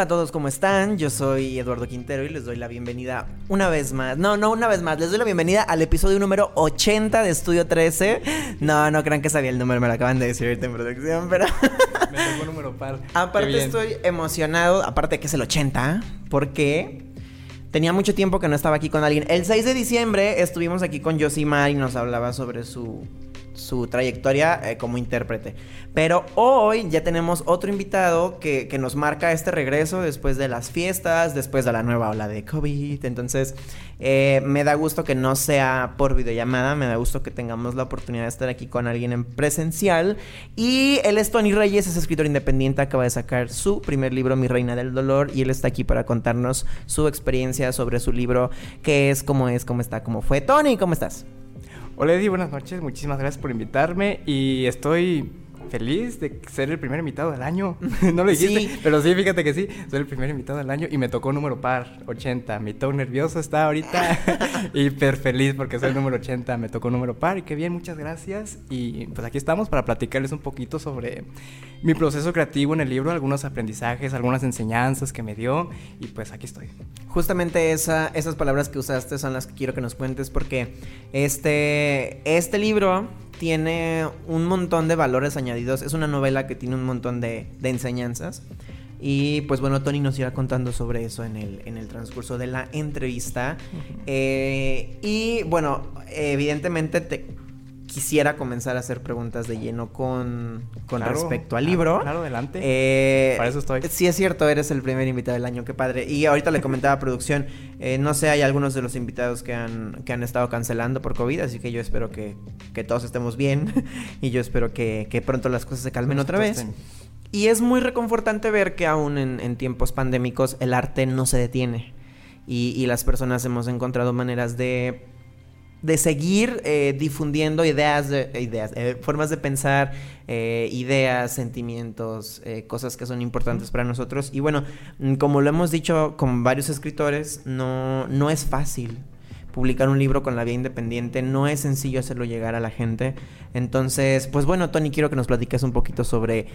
Hola a todos, ¿cómo están? Yo soy Eduardo Quintero y les doy la bienvenida una vez más. No, no, una vez más. Les doy la bienvenida al episodio número 80 de Estudio 13. No, no crean que sabía el número, me lo acaban de decir ahorita en producción, pero... me tocó número par. Aparte estoy emocionado, aparte que es el 80, porque tenía mucho tiempo que no estaba aquí con alguien. El 6 de diciembre estuvimos aquí con Josimar y nos hablaba sobre su su trayectoria eh, como intérprete. Pero hoy ya tenemos otro invitado que, nos marca este regreso después de las fiestas, después de la nueva ola de COVID. Entonces, eh, me da gusto que no sea por videollamada, me da gusto que tengamos la oportunidad de estar aquí con alguien en presencial. Y él es Tony Reyes, es escritor independiente, acaba de sacar su primer libro, Mi Reina del Dolor, y él está aquí para contarnos su experiencia sobre su libro, qué es, cómo es, cómo está, cómo fue. Tony, ¿cómo estás? Hola Eddie, buenas noches, muchísimas gracias por invitarme y estoy feliz de ser el primer invitado del año. no lo dijiste, pero sí, fíjate que sí, soy el primer invitado del año y me tocó número par, 80. Mi todo nervioso está ahorita, hiper feliz porque soy el número 80, me tocó número par y qué bien, muchas gracias. Y pues aquí estamos para platicarles un poquito sobre mi proceso creativo en el libro, algunos aprendizajes, algunas enseñanzas que me dio y pues aquí estoy. Justamente esa, esas palabras que usaste son las que quiero que nos cuentes porque este, este libro tiene un montón de valores añadidos. Es una novela que tiene un montón de, enseñanzas. Y pues bueno, Tony nos irá contando sobre eso en el, en el transcurso de la entrevista. Eh, y bueno, evidentemente te, quisiera comenzar a hacer preguntas de lleno con, con respecto al libro. Claro, adelante. Eh, Para eso estoy. Sí, es cierto, eres el primer invitado del año, qué padre. Y ahorita le comentaba a producción, eh, no sé, hay algunos de los invitados que han, que han estado cancelando por COVID, así que yo espero que, que todos estemos bien y yo espero que, que pronto las cosas se calmen otra vez. Y es muy reconfortante ver que aún en, en tiempos pandémicos el arte no se detiene. Y, y las personas hemos encontrado maneras de de seguir eh, difundiendo ideas, de, ideas eh, formas de pensar, eh, ideas, sentimientos, cosas que son importantes para nosotros. Y bueno, mm, como lo hemos dicho con varios escritores, no, no es fácil publicar un libro con la vía independiente, no es sencillo hacerlo llegar a la gente. Entonces, pues bueno, Tony, quiero que nos platiques un poquito sobre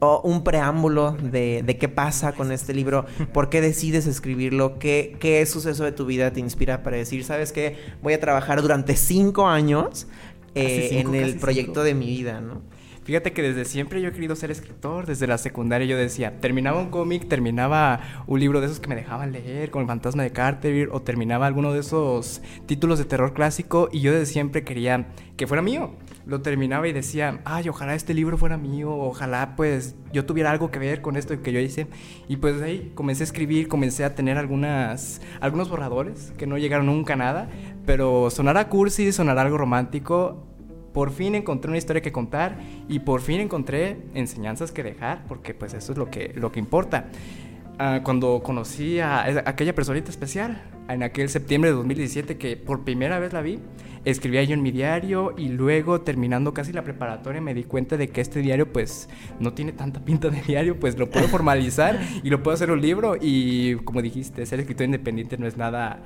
o un preámbulo de, de, qué pasa con este libro, por qué decides escribirlo, qué, qué suceso de tu vida te inspira para decir, sabes qué, voy a trabajar durante cinco años eh, en el proyecto de mi vida, ¿no? Fíjate que desde siempre yo he querido ser escritor, desde la secundaria yo decía, terminaba un cómic, terminaba un libro de esos que me dejaban leer, con el fantasma de Carter, o terminaba alguno de esos títulos de terror clásico, y yo desde siempre quería que fuera mío. Lo terminaba y decía, ay, ojalá este libro fuera mío, ojalá pues yo tuviera algo que ver con esto que yo hice. Y pues ahí comencé a escribir, comencé a tener algunas, algunos borradores que no llegaron nunca a nada, pero sonará cursi, sonará algo romántico, por fin encontré una historia que contar y por fin encontré enseñanzas que dejar, porque pues eso es lo que, lo que importa. Ah, cuando conocí a, aquella personita especial, en aquel septiembre de 2017 que por primera vez la vi, escribía yo en mi diario y luego terminando casi la preparatoria me di cuenta de que este diario pues no tiene tanta pinta de diario, pues lo puedo formalizar y lo puedo hacer un libro y como dijiste, ser escritor independiente no es nada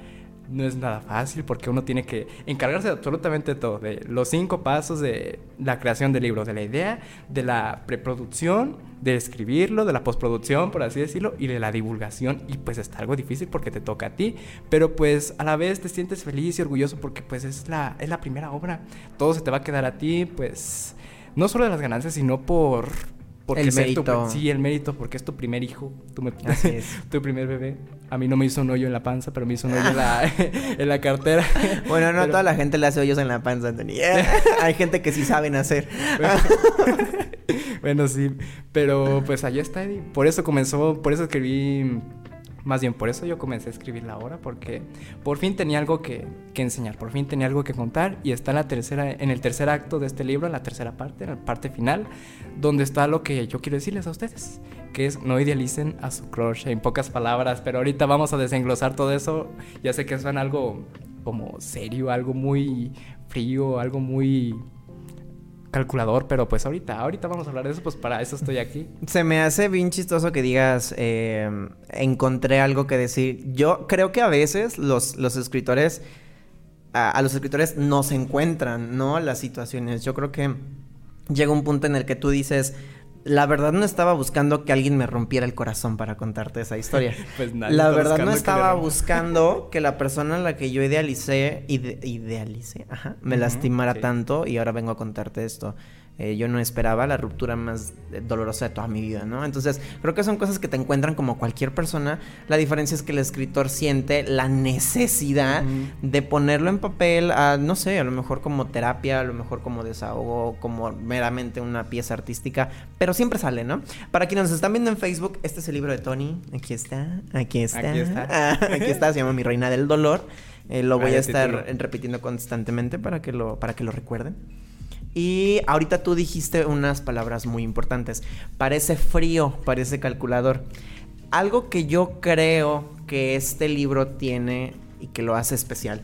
no es nada fácil porque uno tiene que encargarse de absolutamente todo, de los cinco pasos de la creación del libro, de la idea, de la preproducción, de escribirlo, de la postproducción, por así decirlo, y de la divulgación. Y pues está algo difícil porque te toca a ti, pero pues a la vez te sientes feliz y orgulloso porque pues es la, es la primera obra. Todo se te va a quedar a ti, pues no solo de las ganancias, sino por porque el mérito. sí, el mérito, porque es tu primer hijo, tu, tu primer bebé. A mí no me hizo un hoyo en la panza, pero me hizo un hoyo en la, en la cartera. Bueno, no toda la gente le hace hoyos en la panza, Anthony. Hay gente que sí saben hacer. bueno, sí. Pero pues allá está Eddie. Por eso comenzó, por eso escribí más bien por eso yo comencé a escribir la obra, porque por fin tenía algo que, que, enseñar, por fin tenía algo que contar y está en, la tercera, en el tercer acto de este libro, en la tercera parte, en la parte final, donde está lo que yo quiero decirles a ustedes, que es no idealicen a su crush en pocas palabras, pero ahorita vamos a desenglosar todo eso, ya sé que suena algo como serio, algo muy frío, algo muy calculador, pero pues ahorita, ahorita vamos a hablar de eso, pues para eso estoy aquí. Se me hace bien chistoso que digas, eh, encontré algo que decir. Yo creo que a veces los, los escritores, a, a los escritores no se encuentran, ¿no? Las situaciones. Yo creo que llega un punto en el que tú dices, la verdad no estaba buscando que alguien me rompiera el corazón para contarte esa historia. pues nadie la verdad no estaba buscando que la persona a la que yo idealicé, ide- idealicé, ajá, me lastimara sí. tanto y ahora vengo a contarte esto. Eh, yo no esperaba la ruptura más eh, dolorosa de toda mi vida, ¿no? Entonces, creo que son cosas que te encuentran como cualquier persona. La diferencia es que el escritor siente la necesidad de ponerlo en papel, a, no sé, a lo mejor como terapia, a lo mejor como desahogo, como meramente una pieza artística, pero siempre sale, ¿no? Para quienes nos están viendo en Facebook, este es el libro de Tony. Aquí está, aquí está. Aquí está. Ah, aquí está, se llama Mi Reina del Dolor. Eh, lo voy a estar título. repitiendo constantemente para que lo, para que lo recuerden. Y ahorita tú dijiste unas palabras muy importantes. Parece frío, parece calculador. Algo que yo creo que este libro tiene y que lo hace especial,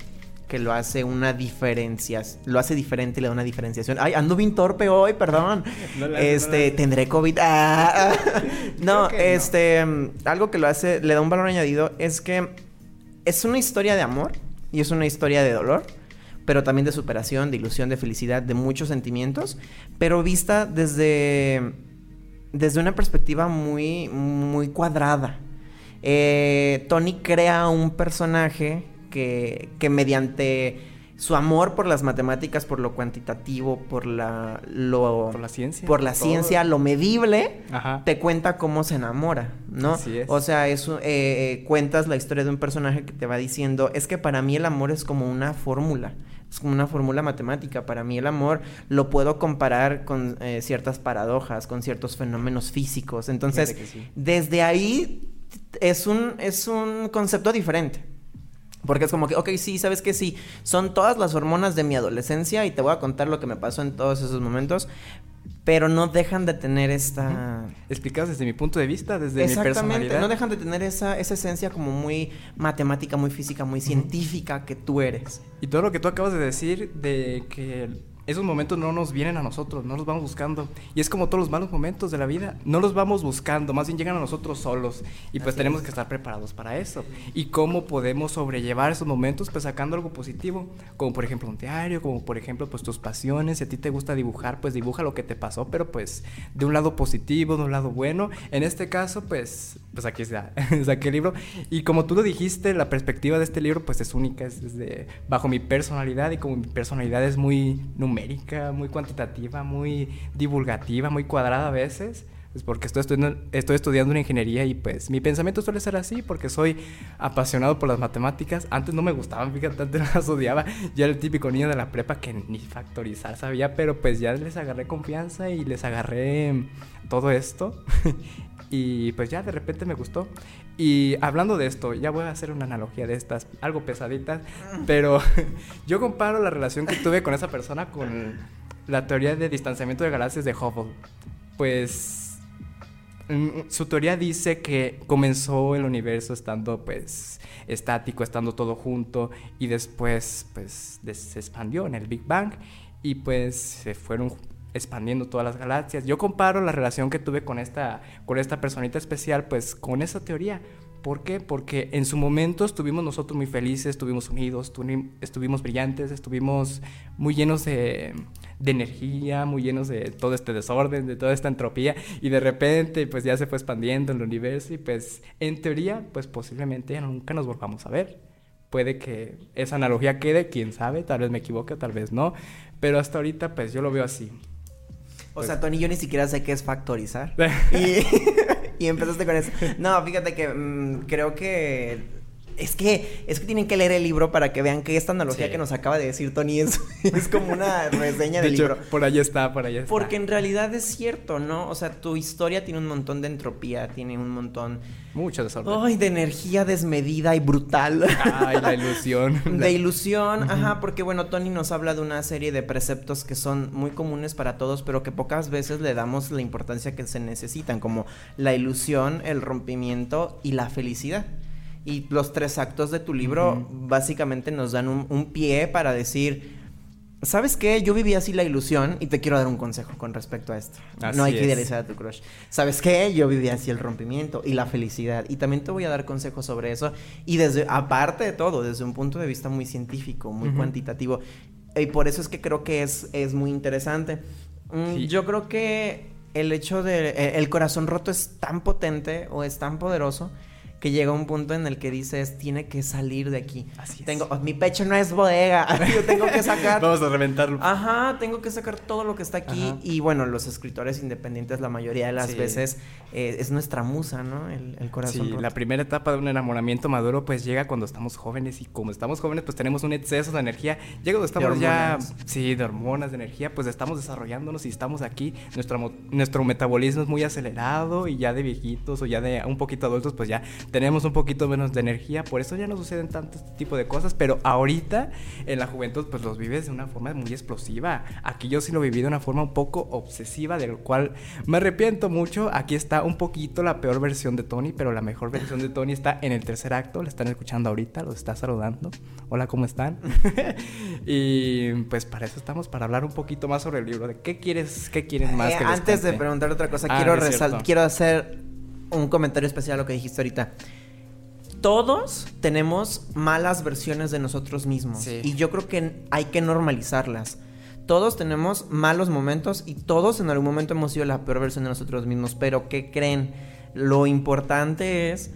que lo hace una diferencia, lo hace diferente y le da una diferenciación. Ay, ando bien torpe hoy, perdón. No este, tendré COVID. Ah, ah. no, este, algo que lo hace, le da un valor añadido es que es una historia de amor y es una historia de dolor, pero también de superación, de ilusión, de felicidad, de muchos sentimientos, pero vista desde, desde una perspectiva muy, muy cuadrada. Eh, Tony crea un personaje que, que mediante su amor por las matemáticas, por lo cuantitativo, por la, lo, Por la ciencia, por la todo. ciencia, lo medible, Ajá. te cuenta cómo se enamora, ¿no? Así es. O sea, eso, eh, cuentas la historia de un personaje que te va diciendo, es que para mí el amor es como una fórmula, es como una fórmula matemática. Para mí el amor lo puedo comparar con eh, ciertas paradojas, con ciertos fenómenos físicos. Entonces, sí. desde ahí es un, es un concepto diferente. Porque es como que, ok, sí, sabes que sí, son todas las hormonas de mi adolescencia y te voy a contar lo que me pasó en todos esos momentos, pero no dejan de tener esta... Explicados desde mi punto de vista, desde mi personalidad. no dejan de tener esa, esa esencia como muy matemática, muy física, muy científica que tú eres. Y todo lo que tú acabas de decir de que esos momentos no nos vienen a nosotros, no los vamos buscando. Y es como todos los malos momentos de la vida, no los vamos buscando, más bien llegan a nosotros solos. Y pues Así tenemos es. que estar preparados para eso. Y cómo podemos sobrellevar esos momentos, pues sacando algo positivo, como por ejemplo un diario, como por ejemplo pues tus pasiones, si a ti te gusta dibujar, pues dibuja lo que te pasó, pero pues de un lado positivo, de un lado bueno. En este caso, pues, pues aquí está, saqué el libro. Y como tú lo dijiste, la perspectiva de este libro pues es única, es desde bajo mi personalidad y como mi personalidad es muy numérica, muy cuantitativa, muy divulgativa, muy cuadrada a veces. Pues porque estoy estudiando, estoy estudiando una ingeniería y pues mi pensamiento suele ser así porque soy apasionado por las matemáticas. Antes no me gustaban, fíjate, antes las odiaba. Ya era el típico niño de la prepa que ni factorizar sabía, pero pues ya les agarré confianza y les agarré todo esto. y pues ya de repente me gustó. Y hablando de esto, ya voy a hacer una analogía de estas, algo pesaditas, pero yo comparo la relación que tuve con esa persona con la teoría de distanciamiento de galaxias de Hubble. Pues mm, su teoría dice que comenzó el universo estando pues estático, estando todo junto y después pues se expandió en el Big Bang y pues se fueron expandiendo todas las galaxias. Yo comparo la relación que tuve con esta con esta personita especial pues con esa teoría. ¿Por qué? Porque en su momento estuvimos nosotros muy felices, estuvimos unidos, estuvi- estuvimos brillantes, estuvimos muy llenos de, de energía, muy llenos de todo este desorden, de toda esta entropía, y de repente pues ya se fue expandiendo el universo y pues en teoría pues posiblemente ya nunca nos volvamos a ver. Puede que esa analogía quede, quién sabe, tal vez me equivoque, tal vez no, pero hasta ahorita pues yo lo veo así. O sea, Tony, yo ni siquiera sé qué es factorizar. y, y empezaste con eso. No, fíjate que mm, creo que. Es que, es que tienen que leer el libro para que vean que esta analogía Sí. que nos acaba de decir Tony es, es como una reseña De del hecho, libro. por ahí está, por ahí está. Porque en realidad es cierto, ¿no? O sea, tu historia tiene un montón de entropía, tiene un montón Mucho desorden. ay, de energía desmedida y brutal. Ay, la ilusión. De ilusión, ajá, porque bueno, Tony nos habla de una serie de preceptos que son muy comunes para todos, pero que pocas veces le damos la importancia que se necesitan, como la ilusión, el rompimiento y la felicidad. Y los tres actos de tu libro básicamente nos dan un, un pie para decir, ¿Sabes qué? Yo viví así la ilusión y te quiero dar un consejo con respecto a esto. Así no hay que idealizar a tu crush. ¿Sabes qué? Yo viví así el rompimiento y la felicidad. Y también te voy a dar consejos sobre eso. Y desde, aparte de todo, desde un punto de vista muy científico, muy cuantitativo. Y por eso es que creo que es, es muy interesante. Mm, Sí. Yo creo que el hecho de... eh, El corazón roto es tan potente o es tan poderoso que llega un punto en el que dices, tiene que salir de aquí. Así es. Tengo, mi pecho no es bodega. Yo tengo que sacar Vamos a reventarlo. Ajá, tengo que sacar todo lo que está aquí. Ajá. Y bueno, los escritores independientes, la mayoría de las Sí. veces, eh, es nuestra musa, ¿no? El, el corazón. Sí, roto. la primera etapa de un enamoramiento maduro pues llega cuando estamos jóvenes y como estamos jóvenes pues tenemos un exceso de energía. Llega cuando estamos ya, sí, de hormonas, de energía, pues estamos desarrollándonos y estamos aquí. Nuestro, nuestro metabolismo es muy acelerado y ya de viejitos o ya de un poquito adultos pues ya tenemos un poquito menos de energía. Por eso ya no suceden tanto este tipo de cosas. Pero ahorita en la juventud pues los vives de una forma muy explosiva. Aquí yo sí lo viví de una forma un poco obsesiva del cual me arrepiento mucho. Aquí está un poquito la peor versión de Tony, pero la mejor versión de Tony está en el tercer acto. La están escuchando ahorita, los está saludando. Hola, ¿cómo están? y pues para eso estamos, para hablar un poquito más sobre el libro. ¿De qué quieres, qué quieres más Eh, que les antes de preguntar otra cosa, Ah, quiero, quiero hacer un comentario especial a lo que dijiste ahorita. Todos tenemos malas versiones de nosotros mismos. Sí. Y yo creo que hay que normalizarlas. Todos tenemos malos momentos y todos en algún momento hemos sido la peor versión de nosotros mismos. Pero ¿qué creen? Lo importante es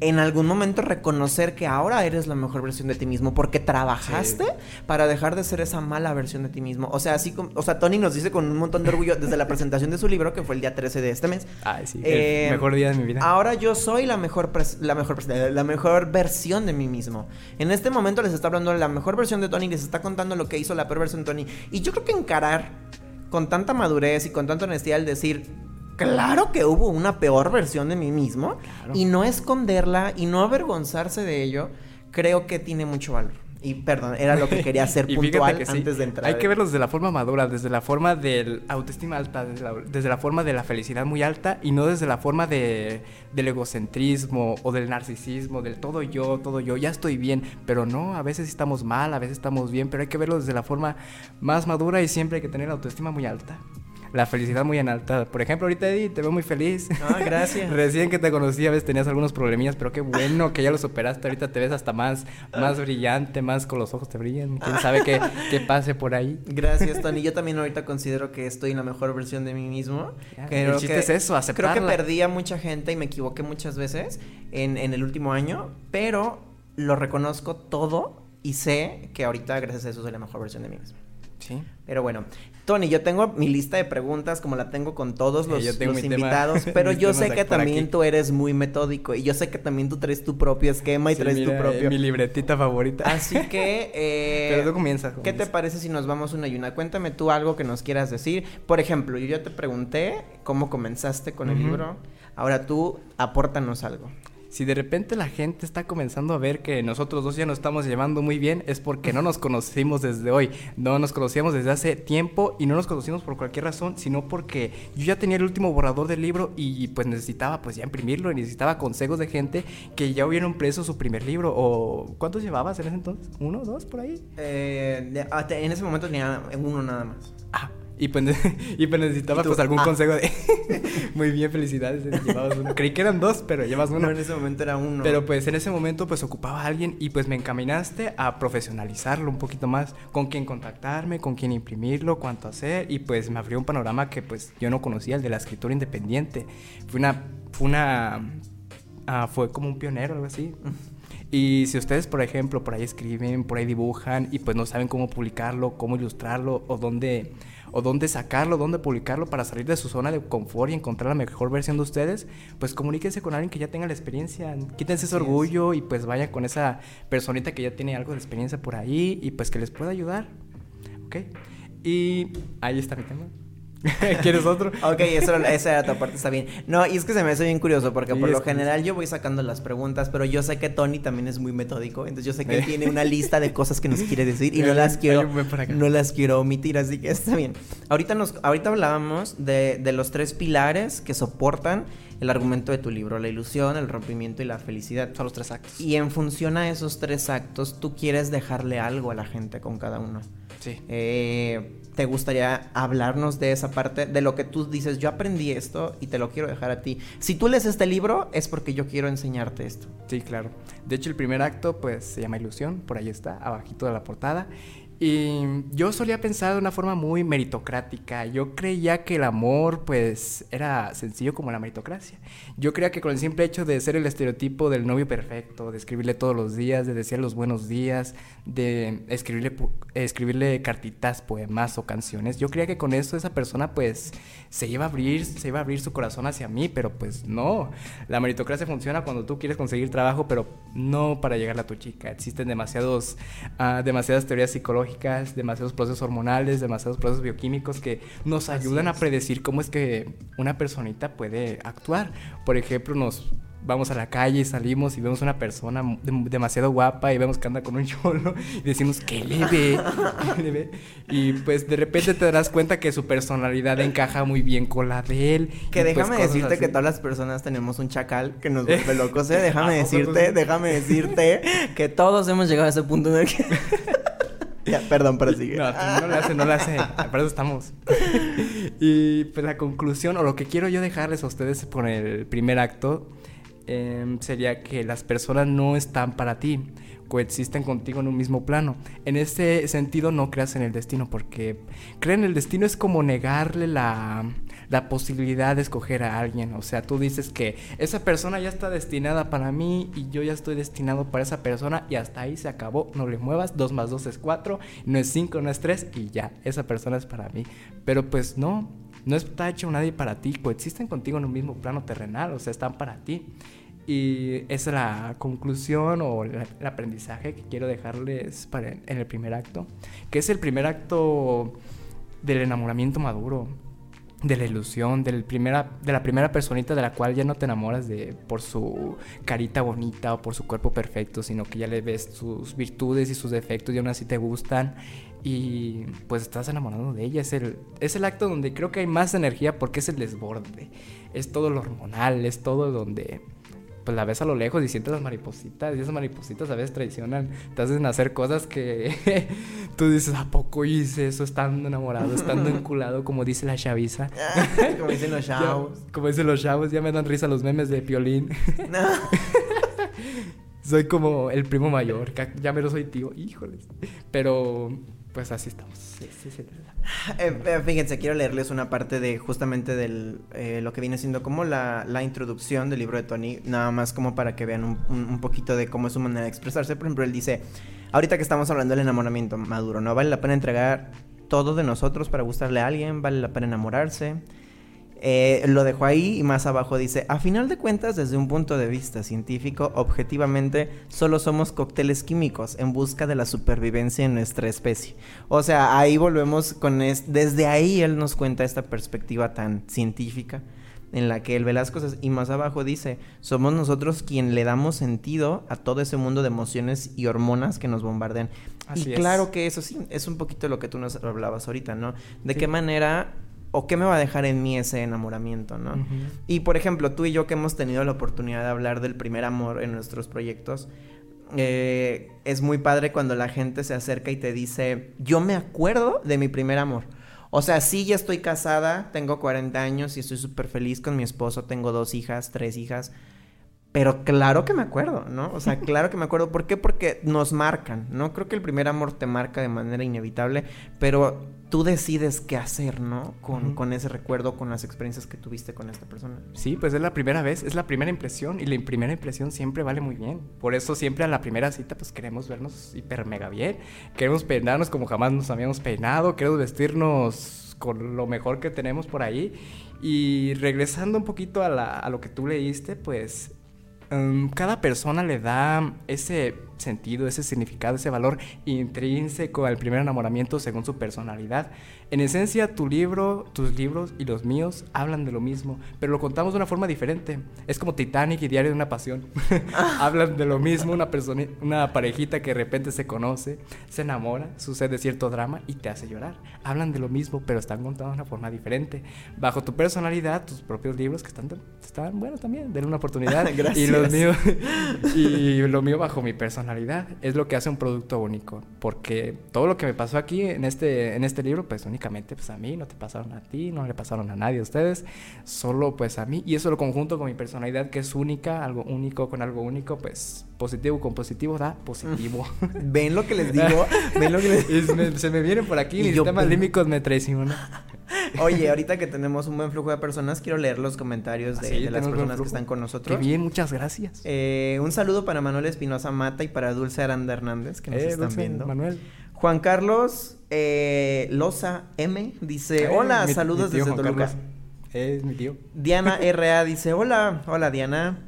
en algún momento reconocer que ahora eres la mejor versión de ti mismo porque trabajaste para dejar de ser esa mala versión de ti mismo. O sea, así como, o sea, Tony nos dice con un montón de orgullo desde la presentación de su libro, que fue el día 13 de este mes. Ay, sí, Eh, el mejor día de mi vida. Ahora yo soy la mejor, la mejor, pres- la mejor versión de mí mismo. En este momento les está hablando de la mejor versión de Tony, les está contando lo que hizo la peor versión de Tony. Y yo creo que encarar con tanta madurez y con tanta honestidad el decir, claro que hubo una peor versión de mí mismo Claro. y no esconderla y no avergonzarse de ello, creo que tiene mucho valor. Y perdón, era lo que quería hacer puntual que sí, antes de entrar. Hay que verlo desde la forma madura, desde la forma del autoestima alta, desde la, desde la forma de la felicidad muy alta y no desde la forma de, del egocentrismo o del narcisismo, del todo yo, todo yo, ya estoy bien, pero no, a veces estamos mal, a veces estamos bien, pero hay que verlo desde la forma más madura y siempre hay que tener la autoestima muy alta. La felicidad muy en alta. Por ejemplo, ahorita Eddie, te veo muy feliz. Ah, gracias. Recién que te conocí a veces tenías algunos problemillas, pero qué bueno que ya los superaste. Ahorita te ves hasta más, más brillante, más con los ojos te brillan. ¿Quién sabe qué, qué pase por ahí? Gracias, Tony. Yo también ahorita considero que estoy en la mejor versión de mí mismo. Ya, Creo el chiste que- es eso, Creo aceptarla. que perdí a mucha gente y me equivoqué muchas veces en, en el último año, pero lo reconozco todo y sé que ahorita, gracias a eso, soy la mejor versión de mí mismo. Sí. Pero bueno, Tony, yo tengo mi lista de preguntas como la tengo con todos los, tema- invitados, pero yo sé que también aquí. tú eres muy metódico y yo sé que también tú traes tu propio esquema y Sí, traes tu propio... Mi libretita favorita. Así que... eh, Pero tú comienzas. ¿Qué te parece si nos vamos una y una? Cuéntame tú algo que nos quieras decir. Por ejemplo, yo ya te pregunté cómo comenzaste con el libro. Ahora tú apórtanos algo. Si de repente la gente está comenzando a ver que nosotros dos ya nos estamos llevando muy bien, es porque no nos conocimos desde hoy. No nos conocíamos desde hace tiempo y no nos conocimos por cualquier razón, sino porque yo ya tenía el último borrador del libro y pues necesitaba pues ya imprimirlo y necesitaba consejos de gente que ya hubieran preso su primer libro. ¿O cuántos llevabas en ese entonces? ¿Uno, dos, por ahí? Eh, ah, en ese momento tenía uno nada más. Ah, y pues, y pues necesitaba pues algún Ah. consejo de... muy bien, felicidades, eh, llevabas uno. Creí que eran dos, pero llevas uno. No, en ese momento era uno. Pero pues en ese momento pues ocupaba a alguien y pues me encaminaste a profesionalizarlo un poquito más, con quién contactarme, con quién imprimirlo, cuánto hacer y pues me abrió un panorama que pues yo no conocía, el de la escritura independiente. Fue una, fue una, ah, fue como un pionero, algo así. Y si ustedes, por ejemplo, por ahí escriben, por ahí dibujan y pues no saben cómo publicarlo, cómo ilustrarlo o dónde, o dónde sacarlo, dónde publicarlo para salir de su zona de confort y encontrar la mejor versión de ustedes, pues comuníquense con alguien que ya tenga la experiencia, quítense ese orgullo y pues vaya con esa personita que ya tiene algo de experiencia por ahí y pues que les pueda ayudar. ¿Ok? Y ahí está mi tema. ¿Quieres otro? Ok, eso, era- esa era tu parte, está bien. No, y es que se me hace bien curioso porque Sí, por lo general yo voy sacando las preguntas, pero yo sé que Tony también es muy metódico, entonces yo sé que él Eh. tiene una lista de cosas que nos quiere decir y no las quiero, no las quiero omitir, así que está bien. Ahorita nos, ahorita hablábamos de, de los tres pilares que soportan el argumento de tu libro, la ilusión, el rompimiento y la felicidad. Son los tres actos. Y en función a esos tres actos, tú quieres dejarle algo a la gente con cada uno. Sí. Eh, ¿Te gustaría hablarnos de esa parte? De lo que tú dices, yo aprendí esto y te lo quiero dejar a ti. Si tú lees este libro, es porque yo quiero enseñarte esto. Sí, claro. De hecho, el primer acto, pues, se llama Ilusión, por ahí está, abajito de la portada. Y yo solía pensar de una forma muy meritocrática. Yo creía que el amor, pues, era sencillo como la meritocracia. Yo creía que con el simple hecho de ser el estereotipo del novio perfecto, de escribirle todos los días, de decir los buenos días, de escribirle, escribirle cartitas, poemas o canciones, yo creía que con eso esa persona, pues, se iba a abrir, se iba a abrir su corazón hacia mí, pero pues no. La meritocracia funciona cuando tú quieres conseguir trabajo, pero no para llegarle a tu chica. Existen demasiados, uh, demasiadas teorías psicológicas demasiados procesos hormonales, demasiados procesos bioquímicos que nos ayudan a predecir cómo es que una personita puede actuar. Por ejemplo, nos vamos a la calle y salimos y vemos una persona demasiado guapa y vemos que anda con un cholo y decimos, ¿qué le ve? ¿Qué le ve? Y pues de repente te darás cuenta que su personalidad encaja muy bien con la de él. Que pues déjame decirte que todas las personas tenemos un chacal que nos vuelve locos, ¿eh? Déjame decirte, déjame decirte que todos hemos llegado a ese punto en el que... Ya, perdón, pero sigue. No, no le hace, no le hace. Para eso estamos. y pues la conclusión, o lo que quiero yo dejarles a ustedes por el primer acto, eh, sería que las personas no están para ti coexisten contigo en un mismo plano. En ese sentido no creas en el destino, porque creer en el destino es como negarle la, la posibilidad de escoger a alguien. O sea, tú dices que esa persona ya está destinada para mí y yo ya estoy destinado para esa persona y hasta ahí se acabó. No le muevas, 2 más 2 es 4, no es 5, no es 3 y ya, esa persona es para mí. Pero pues no, no está hecho nadie para ti, coexisten contigo en un mismo plano terrenal, o sea, están para ti. Y esa es la conclusión o el aprendizaje que quiero dejarles para en el primer acto, que es el primer acto del enamoramiento maduro de la ilusión, del primera, de la primera personita de la cual ya no te enamoras de por su carita bonita o por su cuerpo perfecto, sino que ya le ves sus virtudes y sus defectos y aún así te gustan y pues estás enamorado de ella. Es el, es el acto donde creo que hay más energía porque es el desborde, es todo lo hormonal, es todo donde pues la ves a lo lejos y sientes las maripositas y esas maripositas a veces traicionan, te hacen hacer cosas que tú dices, ¿a poco hice eso estando enamorado, estando enculado, como dice la chaviza? como dicen los chavos. como dicen los chavos, ya me dan risa los memes de Piolín. soy como el primo mayor, ya me lo soy tío, híjoles. Pero pues así estamos. Sí, sí, sí. Eh, eh, fíjense, quiero leerles una parte de justamente de eh, lo que viene siendo como la, la, introducción del libro de Tony, nada más como para que vean un, un, poquito de cómo es su manera de expresarse. Por ejemplo, él dice, ahorita que estamos hablando del enamoramiento maduro, ¿no? Vale la pena entregar todo de nosotros para gustarle a alguien, vale la pena enamorarse. Eh, lo dejo ahí y más abajo dice, a final de cuentas, desde un punto de vista científico, objetivamente, solo somos cócteles químicos en busca de la supervivencia en nuestra especie. O sea, ahí volvemos con... Es, desde ahí él nos cuenta esta perspectiva tan científica en la que él ve las cosas y más abajo dice, somos nosotros quien le damos sentido a todo ese mundo de emociones y hormonas que nos bombardean. y claro que eso sí, es un poquito lo que tú nos hablabas ahorita, ¿no? De qué manera o qué me va a dejar en mí ese enamoramiento, ¿no? Y por ejemplo, tú y yo que hemos tenido la oportunidad de hablar del primer amor en nuestros proyectos, eh, es muy padre cuando la gente se acerca y te dice, yo me acuerdo de mi primer amor. O sea, sí, ya estoy casada, tengo 40 años y estoy súper feliz con mi esposo, tengo dos hijas, tres hijas. Pero claro que me acuerdo, ¿no? O sea, claro que me acuerdo. ¿Por qué? Porque nos marcan, ¿no? Creo que el primer amor te marca de manera inevitable, pero tú decides qué hacer, ¿no? Con, con, ese recuerdo, con las experiencias que tuviste con esta persona. Sí, pues es la primera vez, es la primera impresión y la primera impresión siempre vale muy bien. Por eso siempre a la primera cita pues queremos vernos hiper mega bien, queremos peinarnos como jamás nos habíamos peinado, queremos vestirnos con lo mejor que tenemos por ahí. Y regresando un poquito a, la, a lo que tú leíste, pues um, cada persona le da ese sentido, ese significado, ese valor intrínseco al primer enamoramiento según su personalidad. En esencia, tu libro, tus libros y los míos hablan de lo mismo, pero lo contamos de una forma diferente. Es como Titanic y Diario de una Pasión. hablan de lo mismo, una, persona, una parejita que de repente se conoce, se enamora, sucede cierto drama y te hace llorar. Hablan de lo mismo, pero están contados de una forma diferente. Bajo tu personalidad, tus propios libros que están, están buenos también, denle una oportunidad. Gracias. Y los míos, y lo mío bajo mi personalidad es lo que hace un producto único, porque todo lo que me pasó aquí en este, en este libro, pues únicamente pues a mí, no te pasaron a ti, no le pasaron a nadie a ustedes, solo pues a mí, y eso lo conjunto con mi personalidad que es única, algo único con algo único, pues positivo con positivo da positivo. ¿Ven lo que les digo? ¿Ven lo que les me, se me vienen por aquí, mis temas límicos me traicionan. Oye, ahorita que tenemos un buen flujo de personas, quiero leer los comentarios de, Ah, Sí, de las personas que están con Qué nosotros. bien, muchas gracias. Eh, un saludo para Manuel Espinosa Mata y para Dulce Aranda Hernández, que nos Eh, están Dulce, viendo. Manuel. Juan Carlos eh, Loza M dice: Eh, Hola, mi- saludos mi desde Juan Toluca. Carlos. Es mi tío. Diana RA dice: Hola, hola Diana.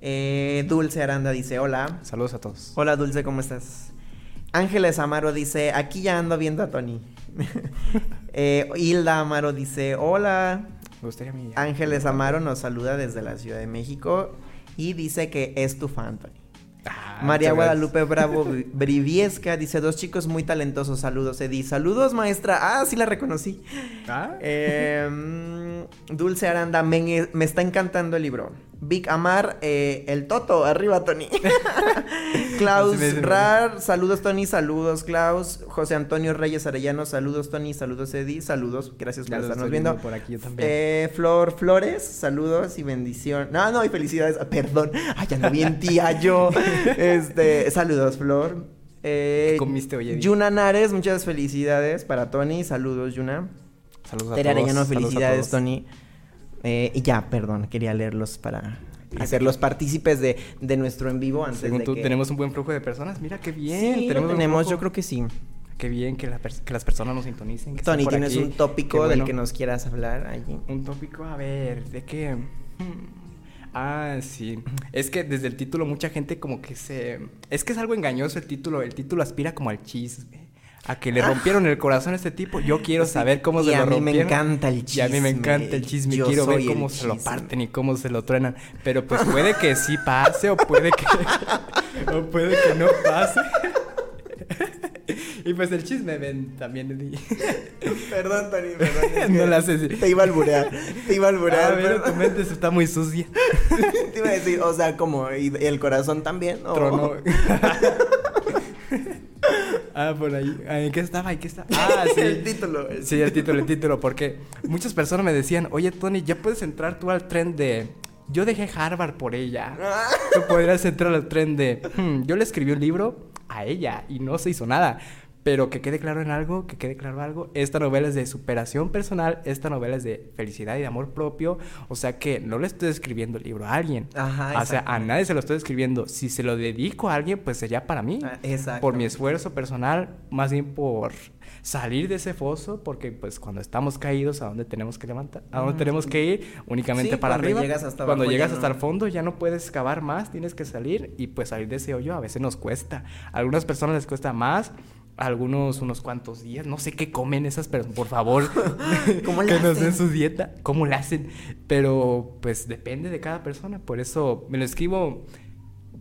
Eh, Dulce Aranda dice: Hola. Saludos a todos. Hola Dulce, ¿cómo estás? Ángeles Amaro dice, aquí ya ando viendo a Tony. Eh, Hilda Amaro dice, hola. Me gustaría a mí. Ángeles Amaro nos saluda desde la Ciudad de México y dice que es tu fan, Tony. Ah, María Guadalupe Bravo Bri- Briviesca dice, dos chicos muy talentosos, saludos Edi. Saludos maestra, ah, sí la reconocí. Ah. Eh, Dulce Aranda, me, me está encantando el libro. Vic Amar, eh, el Toto, arriba Tony. Klaus Rar, saludos Tony, saludos Klaus. José Antonio Reyes Arellano, saludos Tony, saludos Eddie, saludos, gracias por estarnos viendo. viendo por aquí yo también. Eh, Flor Flores, saludos y bendición. No, no, y felicidades. Ah, Perdón, ay, ya no bien tía yo. Este, saludos Flor. Eh, ¿Qué comiste hoy, Eddie? Yuna Nares, muchas felicidades para Tony. Saludos, Yuna. Saludos a Tere todos. Arellano, a felicidades, todos. Tony. Eh, y ya, perdón, quería leerlos para hacerlos partícipes de, de nuestro en vivo antes Según de tú, que... tenemos un buen flujo de personas. Mira qué bien. Sí, tenemos, tenemos, yo creo que sí. Qué bien que, la que las personas nos sintonicen. que Tony, ¿tienes aquí. un tópico del que nos quieras hablar allí? Un tópico, a ver, ¿de qué? Hmm. Ah, sí. Es que desde el título mucha gente como que se... Es que es algo engañoso el título. El título aspira como al chisme. A que le rompieron el corazón a este tipo. Yo quiero saber cómo y se a lo mí me rompieron. encanta el Y a mí me chisme. encanta el chisme. Yo quiero ver cómo se lo chisme. parten y cómo se lo truenan. Pero pues puede que sí pase o puede que... o puede que no pase. y pues el chisme ven también. Perdón, Tony, perdón. No la sé Te iba a alburear. Te iba a alburear. Mira, perdón. tu mente está muy sucia. Te iba a decir, o sea, como, ¿y y el corazón también? ¿o? Trono. Ah, por ahí. Ah, ¿En qué estaba? ¿En qué estaba? Ah, sí. El título. Sí, el título, el título, porque muchas personas me decían, oye Tony, ya puedes entrar tú al tren de... Yo dejé Harvard por ella. Tú podrías entrar al tren de... "Hmm, yo le escribí un libro a ella y no se hizo nada. Pero que quede claro en algo, que quede claro algo. Esta novela es de superación personal, esta novela es de felicidad y de amor propio. O sea que no le estoy escribiendo el libro a alguien. Ajá, O sea, a nadie se lo estoy escribiendo. Si se lo dedico a alguien, pues sería para mí. Ah. Por mi esfuerzo personal, más bien por salir de ese foso, porque pues cuando estamos caídos, ¿a dónde tenemos que levantar? ¿A dónde Mm. tenemos que ir? Únicamente Sí, para cuando arriba. llegas hasta cuando llegas hasta no. el fondo ya no puedes cavar más, tienes que salir y pues salir de ese hoyo a veces nos cuesta. A algunas personas les cuesta más. Algunos unos cuantos días, no sé qué comen esas personas, por favor, ¿Cómo que nos den hacen? su dieta, cómo la hacen, pero pues depende de cada persona, por eso me lo escribo,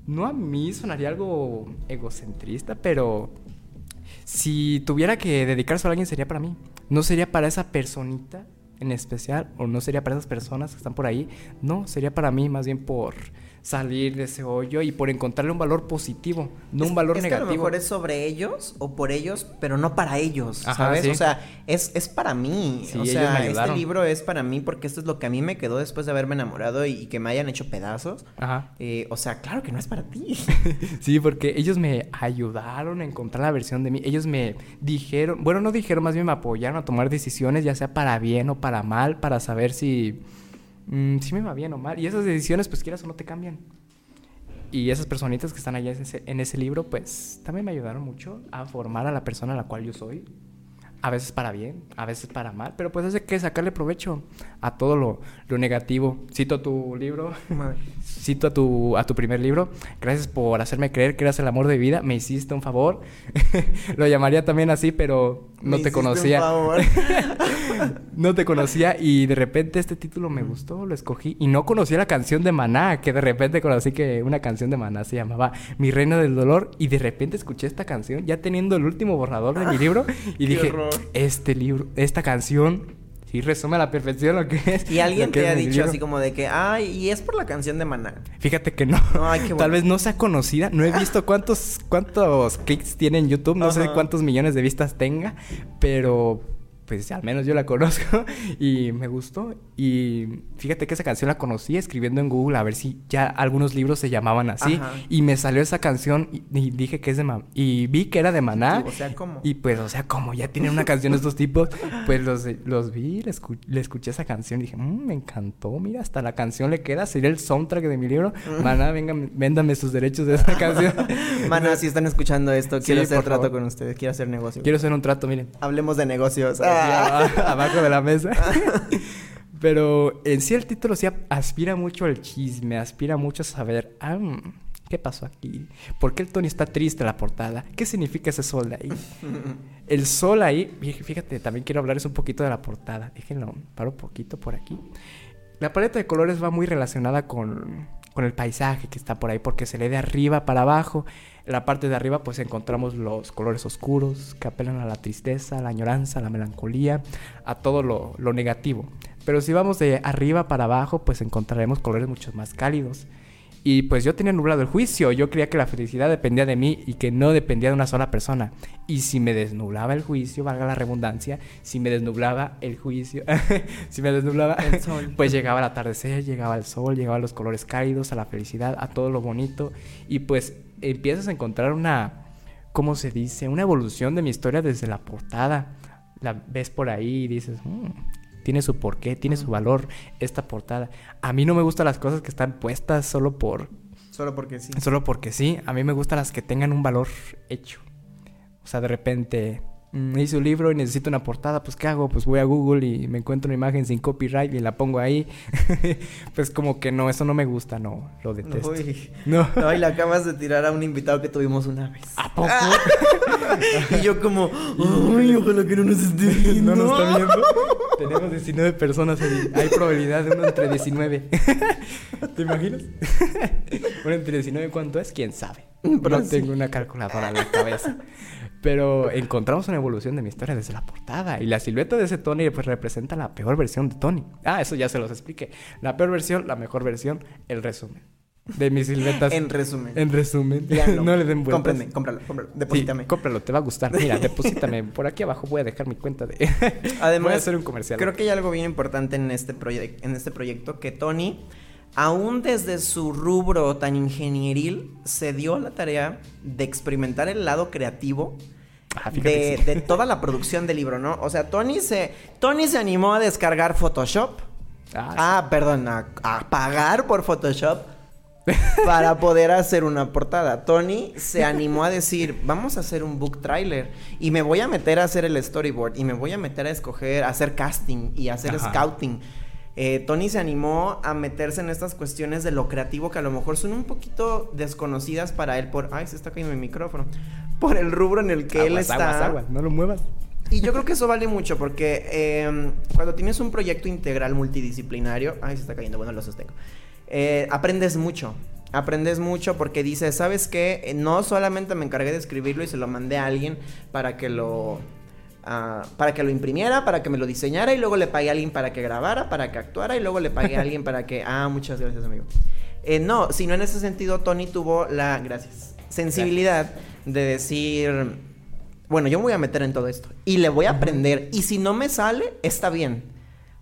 no a mí sonaría algo egocentrista, pero si tuviera que dedicarse a alguien sería para mí. No sería para esa personita en especial, o no sería para esas personas que están por ahí. No, sería para mí más bien por salir de ese hoyo y por encontrarle un valor positivo, no Es- un valor es que a lo negativo. mejor es sobre ellos o por ellos, pero no para ellos, Ajá, ¿sabes? sí. O sea, es, es para mí. Sí, o ellos sea, este libro es para mí porque esto es lo que a mí me quedó después de haberme enamorado y, y que me hayan hecho pedazos. Ajá. Eh, o sea, claro que no es para ti. Sí, porque ellos me ayudaron a encontrar la versión de mí. Ellos me dijeron, bueno, no dijeron, más bien me apoyaron a tomar decisiones, ya sea para bien o para mal, para saber si, mm, si me va bien o mal. Y esas decisiones, pues quieras o no, te cambian. Y esas personitas que están allá en ese, en ese libro, pues también me ayudaron mucho a formar a la persona a la cual yo soy. A veces para bien, a veces para mal, pero pues hay que sacarle provecho a todo lo, lo negativo. Cito tu libro, cito a tu, a tu primer libro, gracias por hacerme creer que eras el amor de mi vida, me hiciste un favor, lo llamaría también así, pero no Me te conocía. un favor. no te conocía y de repente este título me gustó, lo escogí y no conocía la canción de Maná, que de repente conocí que una canción de Maná se llamaba Mi Reina del Dolor y de repente escuché esta canción ya teniendo el último borrador de mi libro y dije, horror. Este libro, esta canción sí resume a la perfección lo que es. Y alguien te ha dicho libro. así como de que, ay, y es por la canción de Maná. Fíjate que no. Ay, qué Tal bueno. vez no sea conocida. No he visto cuántos, cuántos clics tiene en YouTube. No sé cuántos millones de vistas tenga. Pero pues al menos yo la conozco y me gustó. Y fíjate que esa canción la conocí escribiendo en Google a ver si ya algunos libros se llamaban así. Ajá. Y me salió esa canción y, y dije que es de Maná. Y vi que era de Maná. O sea, ¿cómo? Y pues, o sea, como ya tienen una canción estos tipos, pues los, los vi, le, escu- le escuché esa canción y dije, "Mm, me encantó, mira, hasta la canción le queda, sería el soundtrack de mi libro. Maná, vengan, véndame sus derechos de esa canción. Maná, si están escuchando esto, Sí, quiero hacer por trato favor. con ustedes, quiero hacer negocio. Quiero hacer un trato, miren. Hablemos de negocios. Así, Ah. aba- abajo de la mesa. Pero en sí el título sí aspira mucho al chisme, aspira mucho a saber, ah, ¿qué pasó aquí? ¿Por qué el Tony está triste en la portada? ¿Qué significa ese sol de ahí? El sol ahí, fí- fíjate, también quiero hablarles un poquito de la portada. Déjenlo, paro un poquito por aquí. La paleta de colores va muy relacionada con, con el paisaje que está por ahí, porque se lee de arriba para abajo. En la parte de arriba, pues encontramos los colores oscuros que apelan a la tristeza, a la añoranza, a la melancolía, a todo lo, lo negativo. Pero si vamos de arriba para abajo, pues encontraremos colores mucho más cálidos. Y pues yo tenía nublado el juicio, yo creía que la felicidad dependía de mí y que no dependía de una sola persona. Y si me desnublaba el juicio, valga la redundancia, si me desnublaba el juicio, si me desnublaba El sol. pues llegaba el atardecer, llegaba el sol, llegaban los colores cálidos, a la felicidad, a todo lo bonito. Y pues empiezas a encontrar una, ¿cómo se dice? Una evolución de mi historia desde la portada. La ves por ahí y dices, "Mm, tiene su porqué, tiene su valor esta portada. A mí no me gustan las cosas que están puestas solo por, Solo porque sí. solo porque sí. A mí me gustan las que tengan un valor hecho. O sea, de repente hice un libro y necesito una portada, pues ¿qué hago? Pues voy a Google y me encuentro una imagen sin copyright y la pongo ahí. pues como que no, eso no me gusta, no, lo detesto. Uy. No. Ay, le acabas de tirar a un invitado que tuvimos una vez. ¿A poco? y yo como, ay, ojalá que no nos esté viendo. ¿No nos está viendo? Tenemos 19 personas ahí. Hay probabilidad de uno entre 19. ¿Te imaginas? uno entre 19, ¿cuánto es? ¿Quién sabe? Pero no sí. tengo una calculadora en la cabeza. Pero encontramos una evolución de mi historia desde la portada. Y la silueta de ese Tony pues representa la peor versión de Tony. Ah, eso ya se los expliqué. La peor versión, la mejor versión, el resumen. De mis siluetas. En resumen. En resumen. No le den vueltas. Cómprenme, cómpralo, cómpralo. Sí, Deposítame. cómpralo, te va a gustar. Mira, deposítame. Por aquí abajo voy a dejar mi cuenta de. Además, voy a hacer un comercial. Creo que hay algo bien importante en este, en este proyecto que Tony, aún desde su rubro tan ingenieril, se dio a la tarea de experimentar el lado creativo de, sí. toda la producción del libro, ¿no? O sea, Tony se, Tony se animó a descargar Photoshop. Ah, Ah, perdón, a, a pagar por Photoshop para poder hacer una portada. Tony se animó a decir, vamos a hacer un book trailer y me voy a meter a hacer el storyboard y me voy a meter a escoger, a hacer casting y a hacer Ajá. scouting. Eh, Tony se animó a meterse en estas cuestiones de lo creativo que a lo mejor son un poquito desconocidas para él por... Ay, se está cayendo mi micrófono. Por el rubro en el que él está. aguas, aguas, no lo muevas. Y yo creo que eso vale mucho porque eh, cuando tienes un proyecto integral multidisciplinario, ay, se está cayendo, bueno, lo sostengo, eh, aprendes mucho. Aprendes mucho porque dices, ¿sabes qué? No solamente me encargué de escribirlo y se lo mandé a alguien para que lo... para que lo imprimiera, para que me lo diseñara y luego le pagué a alguien para que grabara, para que actuara y luego le pagué a alguien para que... Ah, muchas gracias, amigo. Eh, no, sino en ese sentido Tony tuvo la... Gracias. Sensibilidad de decir bueno, yo me voy a meter en todo esto y le voy a aprender y si no me sale, está bien.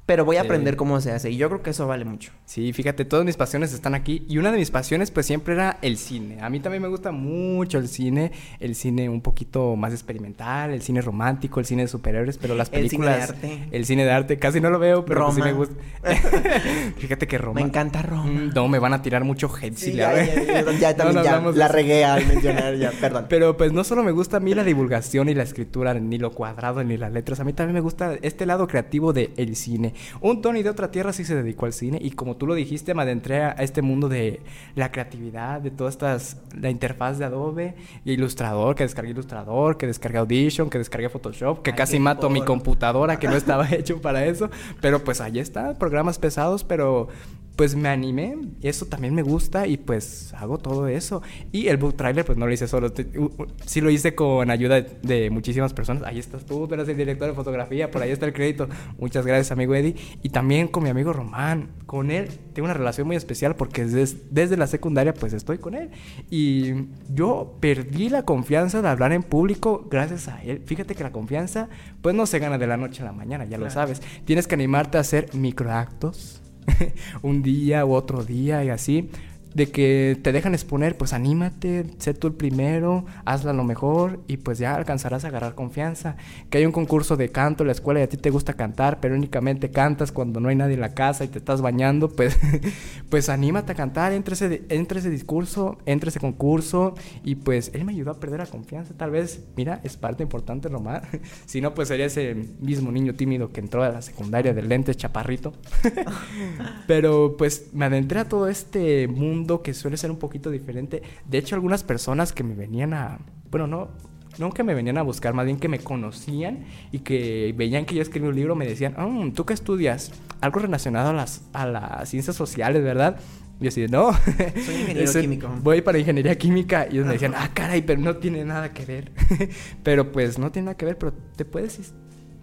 Pero voy a Sí. aprender cómo se hace. Y yo creo que eso vale mucho. Sí, fíjate, todas mis pasiones están aquí. Y una de mis pasiones, pues siempre era el cine. A mí también me gusta mucho el cine. El cine un poquito más experimental, el cine romántico, el cine de superhéroes, pero las El cine de películas. arte. El cine de arte, casi no lo veo, pero pues sí me gusta. fíjate que Roma. Me encanta Roma. Mm, No, me van a tirar mucho hate Sí, ya, ya, ya, ya, No, también no ya la eso. regué al mencionar ya, perdón. Pero pues no solo me gusta a mí la divulgación y la escritura, ni lo cuadrado, ni las letras. A mí también me gusta este lado creativo del el cine. Un Tony de otra tierra sí se dedicó al cine. Y como tú lo dijiste, me adentré a este mundo de la creatividad, de todas estas... La interfaz de Adobe, y Ilustrador, que descargué Ilustrador, que descargué Audition, que descargué Photoshop, que Ay, casi mato mi porro. computadora que no estaba hecho para eso. Pero pues ahí está, programas pesados, pero pues me animé, eso también me gusta y pues hago todo eso. Y el book trailer pues no lo hice solo, sí lo hice con ayuda de, muchísimas personas. Ahí estás tú, tú eres el director de fotografía, por ahí está el crédito. Muchas gracias amigo Eddie. Y también con mi amigo Román, con él tengo una relación muy especial porque des- desde la secundaria pues estoy con él. Y yo perdí la confianza de hablar en público gracias a él. Fíjate que la confianza pues no se gana de la noche a la mañana, ya lo sabes. Tienes que animarte a hacer microactos un día u otro día y así. De que te dejan exponer, pues anímate, sé tú el primero, hazla lo mejor y pues ya alcanzarás a agarrar confianza. Que hay un concurso de canto en la escuela y a ti te gusta cantar, pero únicamente cantas cuando no hay nadie en la casa y te estás bañando, pues, pues anímate a cantar, entre ese, discurso, entre ese concurso y pues él me ayudó a perder la confianza. Tal vez, mira, es parte importante, Román. si no, pues sería ese mismo niño tímido que entró a la secundaria de lentes chaparrito. Pero pues me adentré a todo este mundo que suele ser un poquito diferente. De hecho, algunas personas que me venían a... Bueno, no, no que me venían a buscar, más bien que me conocían y que veían que yo escribí un libro, me decían, "Mm, ¿tú qué estudias? Algo relacionado a las, a las ciencias sociales, ¿verdad? Y yo así, no. Soy ingeniero químico. Voy para ingeniería química. Y ellos me decían, ah, caray, pero no tiene nada que ver. pero pues no tiene nada que ver, pero te puedes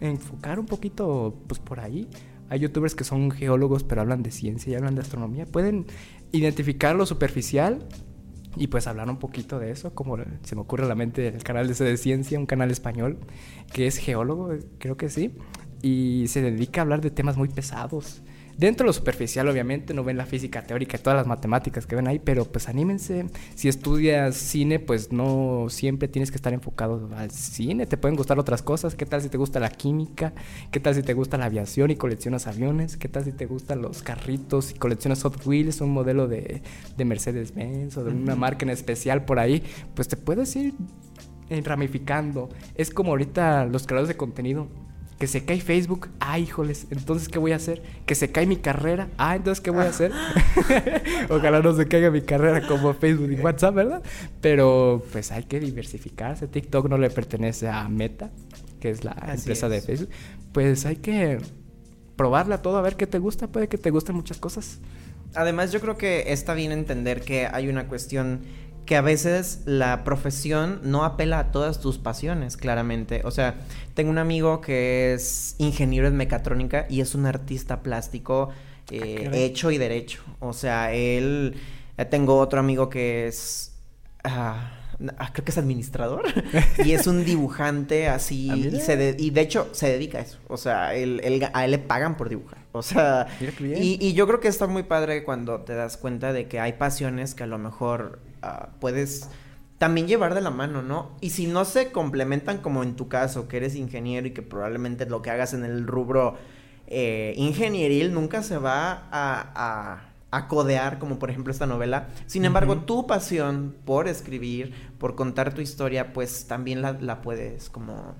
enfocar un poquito pues por ahí. Hay youtubers que son geólogos, pero hablan de ciencia y hablan de astronomía. Pueden identificar lo superficial y pues hablar un poquito de eso, como se me ocurre a la mente el canal de de ciencia, un canal español que es geólogo, creo que sí, y se dedica a hablar de temas muy pesados. Dentro de lo superficial, obviamente, no ven la física teórica y todas las matemáticas que ven ahí, pero pues anímense. Si estudias cine, pues no siempre tienes que estar enfocado al cine. Te pueden gustar otras cosas. ¿Qué tal si te gusta la química? ¿Qué tal si te gusta la aviación y coleccionas aviones? ¿Qué tal si te gustan los carritos y coleccionas Hot Wheels, un modelo de, de Mercedes-Benz o de una marca en especial por ahí? Pues te puedes ir ramificando. Es como ahorita los creadores de contenido. Que se cae Facebook, ah, híjoles, entonces ¿qué voy a hacer? Que se cae mi carrera, ah, entonces ¿qué voy a hacer? Ojalá no se caiga mi carrera como Facebook y WhatsApp, ¿verdad? Pero pues hay que diversificarse. TikTok no le pertenece a Meta, que es la Así empresa de. Facebook. Pues hay que probarla todo, a ver qué te gusta. Puede que te gusten muchas cosas. Además, yo creo que está bien entender que hay una cuestión que a veces la profesión no apela a todas tus pasiones, claramente. O sea, tengo un amigo que es ingeniero en mecatrónica y es un artista plástico eh, caray. hecho y derecho. O sea, él... eh, tengo otro amigo que es... ah, ah, creo que es administrador y es un dibujante así Ah, y, se de- y de hecho se dedica a eso o sea él, a él le pagan por dibujar o sea y yo creo que está muy padre cuando te das cuenta de que hay pasiones que a lo mejor ah, puedes también llevar de la mano, ¿no? Y si no se complementan como en tu caso, que eres ingeniero y que probablemente lo que hagas en el rubro eh, ingenieril nunca se va a, a- a codear, como por ejemplo esta novela. Sin embargo, tu pasión por escribir, por contar tu historia, pues también la, la puedes como...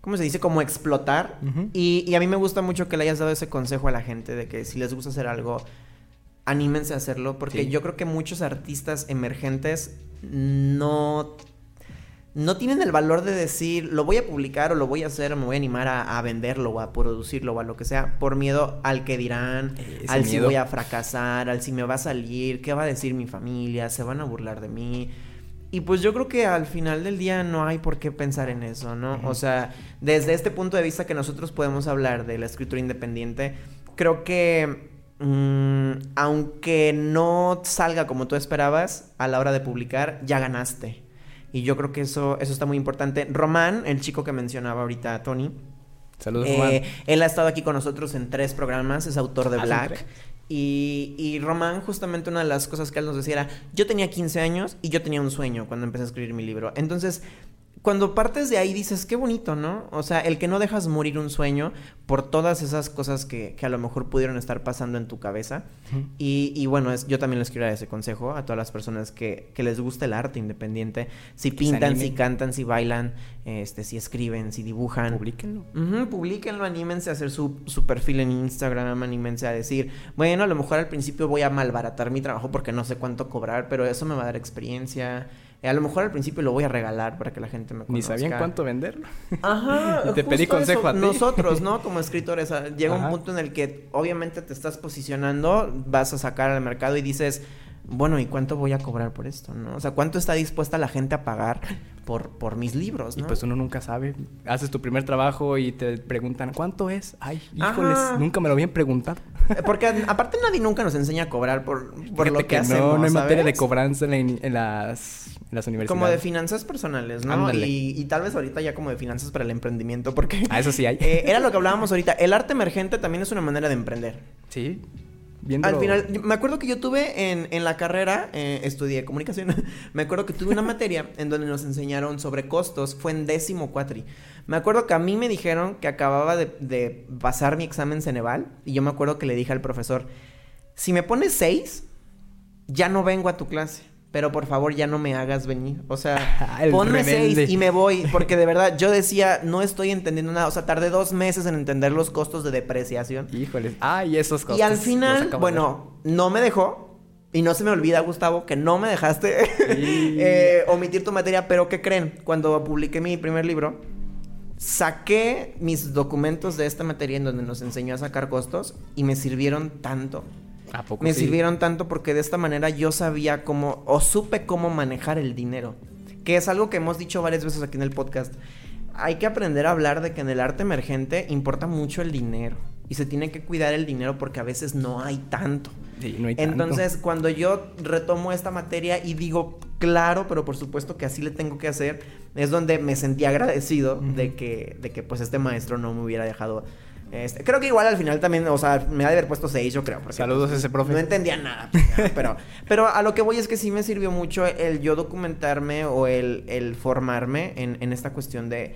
¿Cómo se dice? Como explotar. Y a mí me gusta mucho que le hayas dado ese consejo a la gente de que si les gusta hacer algo, anímense a hacerlo, porque Sí. yo creo que muchos artistas emergentes no, no tienen el valor de decir, lo voy a publicar o lo voy a hacer, o me voy a animar a, a venderlo o a producirlo o a lo que sea, por miedo al que dirán, Ese al si voy a fracasar, al si me va a salir, qué va a decir mi familia, se van a burlar de mí. Y pues yo creo que al final del día no hay por qué pensar en eso, ¿no? O sea, desde este punto de vista que nosotros podemos hablar de la escritura independiente, creo que mm, aunque no salga como tú esperabas a la hora de publicar, ya ganaste. Y yo creo que eso, eso está muy importante. Román, el chico que mencionaba ahorita Tony, Saludos, Eh, Román. él ha estado aquí con nosotros en tres programas, es autor de Ah, ¿son Black. Y, y Román, justamente una de las cosas que él nos decía era, yo tenía 15 años y yo tenía un sueño cuando empecé a escribir mi libro. Entonces, cuando partes de ahí dices, qué bonito, ¿no? O sea, el que no dejas morir un sueño por todas esas cosas que, que a lo mejor pudieron estar pasando en tu cabeza. Y, y bueno, es, yo también les quiero dar ese consejo a todas las personas que, que les gusta el arte independiente. Si pintan, si cantan, si bailan, este, si escriben, si dibujan. Publíquenlo. Ujú, publíquenlo, anímense a hacer su, su perfil en Instagram, anímense a decir, bueno, a lo mejor al principio voy a malbaratar mi trabajo porque no sé cuánto cobrar, pero eso me va a dar experiencia. A lo mejor al principio lo voy a regalar para que la gente me Ni conozca. sabían cuánto venderlo. Ajá. Y te pedí consejo eso. a ti. Nosotros, ¿no? Como escritores, llega Ajá. un punto en el que obviamente te estás posicionando, vas a sacar al mercado y dices, bueno, ¿y cuánto voy a cobrar por esto, no? O sea, ¿cuánto está dispuesta la gente a pagar por, por mis libros, Y no? pues uno nunca sabe. Haces tu primer trabajo y te preguntan, ¿cuánto es? Ay, híjoles, Ajá. nunca me lo habían preguntado. Eh, Porque aparte nadie nunca nos enseña a cobrar por, por lo que, no, hacemos, no hay materia de cobranza en, la in- en las, en las universidades. Como de finanzas personales, ¿no? Y, y tal vez ahorita ya como de finanzas para el emprendimiento, porque... Ah, eso sí hay. eh, era lo que hablábamos ahorita. El arte emergente también es una manera de emprender. Sí. Al final, me acuerdo que yo tuve en, en la carrera, eh, estudié comunicación, me acuerdo que tuve una materia en donde nos enseñaron sobre costos, fue en décimo cuatri. Me acuerdo que a mí me dijeron que acababa de, de pasar mi examen Ceneval y yo me acuerdo que le dije al profesor, si me pones seis, ya no vengo a tu clase. Pero por favor ya no me hagas venir. O sea, El ponme rebelde. seis y me voy. Porque de verdad yo decía, no estoy entendiendo nada. O sea, tardé dos meses en entender los costos de depreciación. Híjoles. Ay, esos costos. Y al final, bueno, no me dejó. Y no se me olvida, Gustavo, que no me dejaste Sí. eh, omitir tu materia. Pero ¿qué creen? Cuando publiqué mi primer libro, saqué mis documentos de esta materia en donde nos enseñó a sacar costos y me sirvieron tanto. Ver. ¿A poco Me sí? sirvieron tanto porque de esta manera yo sabía cómo, o supe cómo manejar el dinero. Que es algo que hemos dicho varias veces aquí en el podcast. Hay que aprender a hablar de que en el arte emergente importa mucho el dinero. Y se tiene que cuidar el dinero porque a veces no hay tanto. Sí, no hay tanto. Entonces, cuando yo retomo esta materia y digo, claro, pero por supuesto que así le tengo que hacer, es donde me sentí agradecido de que, de que pues este maestro no me hubiera dejado. Este, creo que igual al final también, o sea, me ha de haber puesto seis, yo creo. porque, Saludos pues, a ese profe. No entendía nada, pues, pero, pero a lo que voy es que sí me sirvió mucho el yo documentarme o el, el formarme en, en esta cuestión de,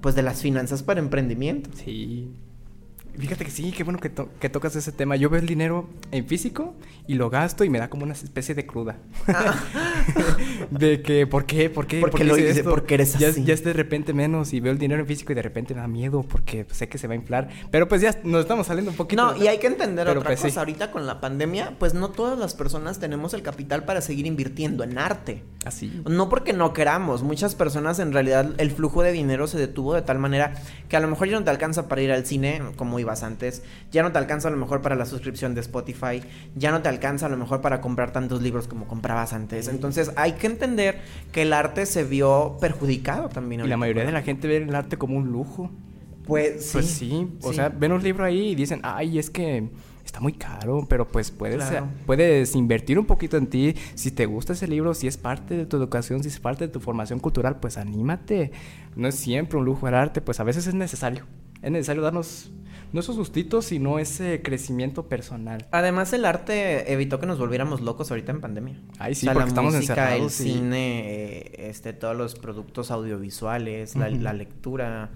pues, de las finanzas para emprendimiento. Sí. Fíjate que sí, qué bueno que, to- que tocas ese tema. Yo veo el dinero en físico y lo gasto y me da como una especie de cruda. de que, ¿por qué? ¿Por qué? ¿Por qué qué lo hice? ¿Por qué eres ya, así? Ya es de repente menos y veo el dinero en físico y de repente me da miedo porque sé que se va a inflar. Pero pues ya nos estamos saliendo un poquito. No, de- y hay que entender Pero, otra pues, sí. cosa. Ahorita con la pandemia, pues no todas las personas tenemos el capital para seguir invirtiendo en arte. Así. No porque no queramos, muchas personas en realidad el flujo de dinero se detuvo de tal manera que a lo mejor ya no te alcanza para ir al cine como ibas antes, ya no te alcanza a lo mejor para la suscripción de Spotify, ya no te alcanza a lo mejor para comprar tantos libros como comprabas antes. Entonces hay que entender que el arte se vio perjudicado también. Y la mayoría de la gente ve el arte como un lujo. Pues sí. Pues sí, o sí. sea, ven un libro ahí y dicen, ay, es que está muy caro, pero pues puedes, Claro. puedes invertir un poquito en ti. Si te gusta ese libro, si es parte de tu educación, si es parte de tu formación cultural, pues anímate. No es siempre un lujo el arte, pues a veces es necesario. Es necesario darnos no esos gustitos, sino ese crecimiento personal. Además, el arte evitó que nos volviéramos locos ahorita en pandemia. Ay, sí, O sea, porque la estamos música, encerrados el y- cine, eh, este, todos los productos audiovisuales, la, Ujú. la lectura.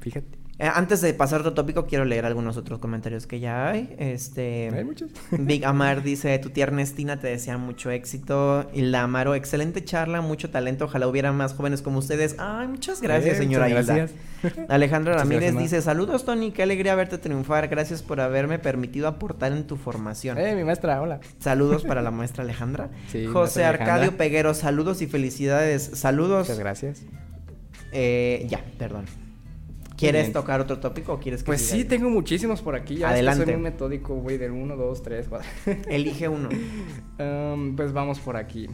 Fíjate. Eh, antes de pasar a otro tópico, quiero leer algunos otros comentarios que ya hay. Este. Hay muchos. Big Amar dice: Tu tía Ernestina te desea mucho éxito. Y la Amaro, excelente charla, mucho talento. Ojalá hubiera más jóvenes como ustedes. Ay, muchas gracias, Eh, señora muchas Hilda. gracias. Alejandro Muchas Ramírez gracias, dice: Saludos, Tony. Qué alegría verte triunfar. Gracias por haberme permitido aportar en tu formación. Eh, mi maestra, hola. Saludos para la maestra Alejandra. Sí, José Alejandra. Arcadio Peguero, saludos y felicidades. Saludos. Muchas gracias. Eh, ya, perdón. ¿Quieres bien. tocar otro tópico o quieres que Pues sí, tengo muchísimos por aquí. Ya ves que Adelante. soy muy metódico, güey, del 1, 2, 3, 4. Elige uno. Um, pues vamos por aquí.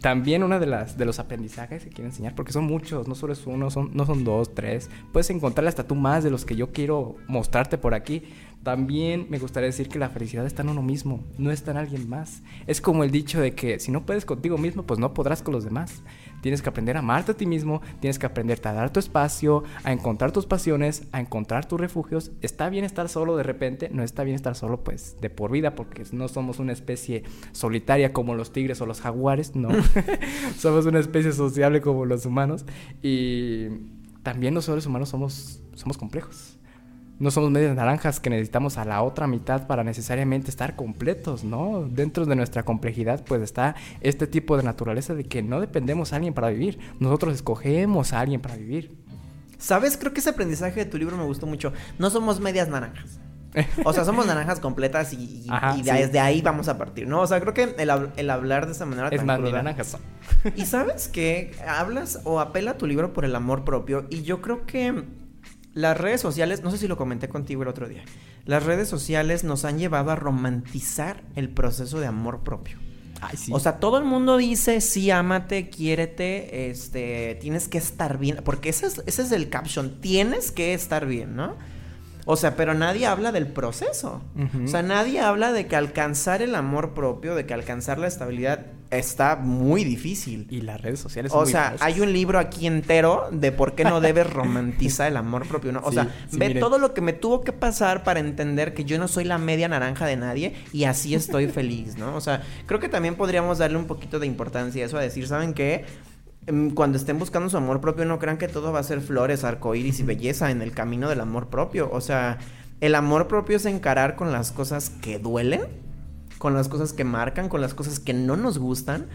También una de las de los aprendizajes que quiero enseñar, porque son muchos, no solo es uno, son, no son dos, tres. Puedes encontrar hasta tú más de los que yo quiero mostrarte por aquí. También me gustaría decir que la felicidad está en uno mismo, no está en alguien más. Es como el dicho de que si no puedes contigo mismo, pues no podrás con los demás. Tienes que aprender a amarte a ti mismo, tienes que aprender a dar tu espacio, a encontrar tus pasiones, a encontrar tus refugios. Está bien estar solo de repente, no está bien estar solo pues de por vida, porque no somos una especie solitaria como los tigres o los jaguares, no. somos una especie sociable como los humanos. Y también los seres humanos somos, somos complejos no somos medias naranjas que necesitamos a la otra mitad para necesariamente estar completos, ¿no? Dentro de nuestra complejidad pues está este tipo de naturaleza de que no dependemos a alguien para vivir, nosotros escogemos a alguien para vivir. ¿Sabes? Creo que ese aprendizaje de tu libro me gustó mucho. No somos medias naranjas. O sea, somos naranjas completas y, desde ahí vamos a partir, ¿no? O sea, creo que el, hablar de esa manera es más, naranjas Y sabes que hablas o apela a tu libro por el amor propio y yo creo que las redes sociales, no sé si lo comenté contigo el otro día, las redes sociales nos han llevado a romantizar el proceso de amor propio. Ay, sí. O sea, todo el mundo dice, sí, ámate, quiérete, este, tienes que estar bien, porque ese es, ese es el caption, tienes que estar bien, ¿no? O sea, pero nadie habla del proceso. O sea, nadie habla de que alcanzar el amor propio, de que alcanzar la estabilidad está muy difícil. Y las redes sociales. Son o sea, hay un libro aquí entero de por qué no debes romantizar el amor propio. ¿no? O sea, ve todo lo que me tuvo que pasar para entender que yo no soy la media naranja de nadie y así estoy feliz, ¿no? O sea, creo que también podríamos darle un poquito de importancia a eso, a decir, ¿saben qué? Em, cuando estén buscando su amor propio, no crean que todo va a ser flores, arcoíris y belleza en el camino del amor propio. O sea, el amor propio es encarar con las cosas que duelen, con las cosas que marcan, con las cosas que no nos gustan,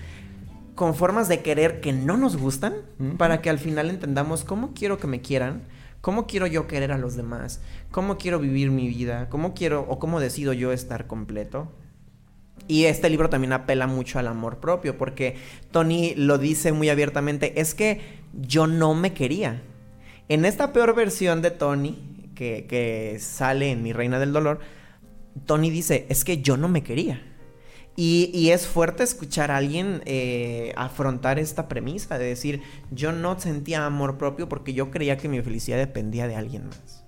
con formas de querer que no nos gustan, para que al final entendamos cómo quiero que me quieran, cómo quiero yo querer a los demás, cómo quiero vivir mi vida, cómo quiero o cómo decido yo estar completo. Y este libro también apela mucho al amor propio, porque Tony lo dice muy abiertamente, es que yo no me quería. En esta peor versión de Tony, que, sale en Mi Reina del Dolor, Tony dice, es que yo no me quería. Y, es fuerte escuchar a alguien eh, afrontar esta premisa de decir, yo no sentía amor propio porque yo creía que mi felicidad dependía de alguien más.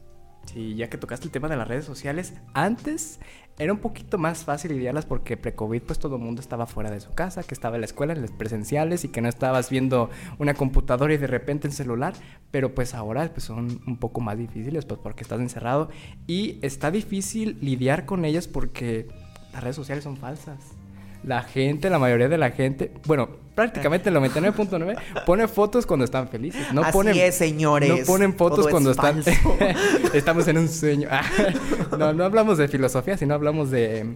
Sí, ya que tocaste el tema de las redes sociales, antes era un poquito más fácil lidiarlas porque pre-COVID pues todo el mundo estaba fuera de su casa, que estaba en la escuela, en las presenciales y que no estabas viendo una computadora y de repente el celular, pero pues ahora pues son un poco más difíciles pues porque estás encerrado. Y está difícil lidiar con ellas porque las redes sociales son falsas la gente, la mayoría de la gente, bueno, prácticamente el 99.9 pone fotos cuando están felices. No Así ponen, es, señores. No ponen fotos cuando están. Estamos en un sueño. no, no hablamos de filosofía, sino hablamos de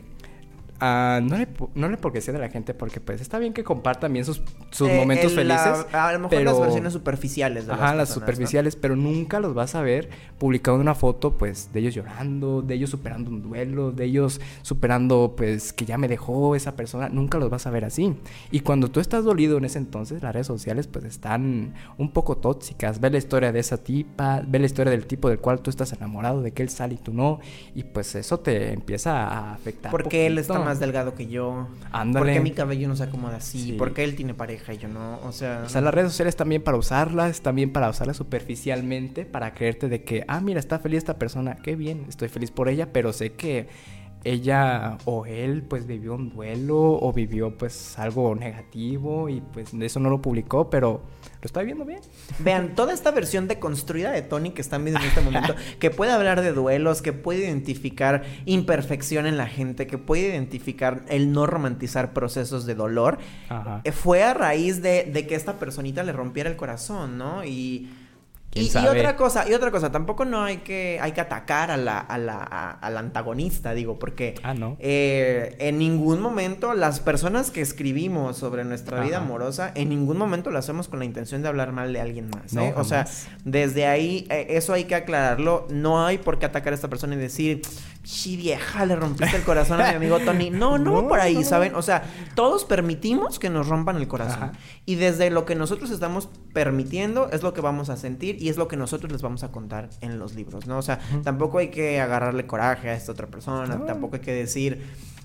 Ah, no, le, no le porque sea de la gente, porque pues está bien que compartan bien sus, sus eh, momentos felices. a lo mejor las versiones superficiales. De ajá, las, superficiales, pero nunca los vas a ver publicando una foto pues de ellos llorando, de ellos superando un duelo, de ellos superando pues que ya me dejó esa persona. Nunca los vas a ver así. Y cuando tú estás dolido en ese entonces, las redes sociales pues están un poco tóxicas. Ve la historia de esa tipa, ve la historia del tipo del cual tú estás enamorado, de que él sale y tú no. Y pues eso te empieza a afectar. Porque él está más delgado que yo. Ándale. ¿Por qué mi cabello no se acomoda así? ¿Por qué él tiene pareja y yo no? O sea... O sea, las redes sociales también para usarlas, también para usarlas superficialmente, para creerte de que, ah, mira, está feliz esta persona, qué bien, estoy feliz por ella, pero sé que ella o él pues vivió un duelo o vivió pues algo negativo y pues eso no lo publicó, pero lo está viendo bien. Vean, toda esta versión deconstruida de Tony que están viendo en este momento, que puede hablar de duelos, que puede identificar imperfección en la gente, que puede identificar el no romantizar procesos de dolor, eh, fue a raíz de, de que esta personita le rompiera el corazón, ¿no? Y y, otra cosa, y otra cosa, tampoco no hay que, hay que atacar a la, a la, al antagonista, digo, porque ah, ¿no? Eh, en ningún momento las personas que escribimos sobre nuestra vida amorosa, en ningún momento lo hacemos con la intención de hablar mal de alguien más. ¿eh? o sea, desde ahí, eh, eso hay que aclararlo. No hay por qué atacar a esta persona y decir, sí, vieja, le rompiste el corazón a mi amigo Tony. No, no, por ahí, ¿saben? O sea, todos permitimos que nos rompan el corazón. Y desde lo que nosotros estamos permitiendo es lo que vamos a sentir y es lo que nosotros les vamos a contar en los libros, ¿no? O sea, tampoco hay que agarrarle coraje a esta otra persona, tampoco hay que decir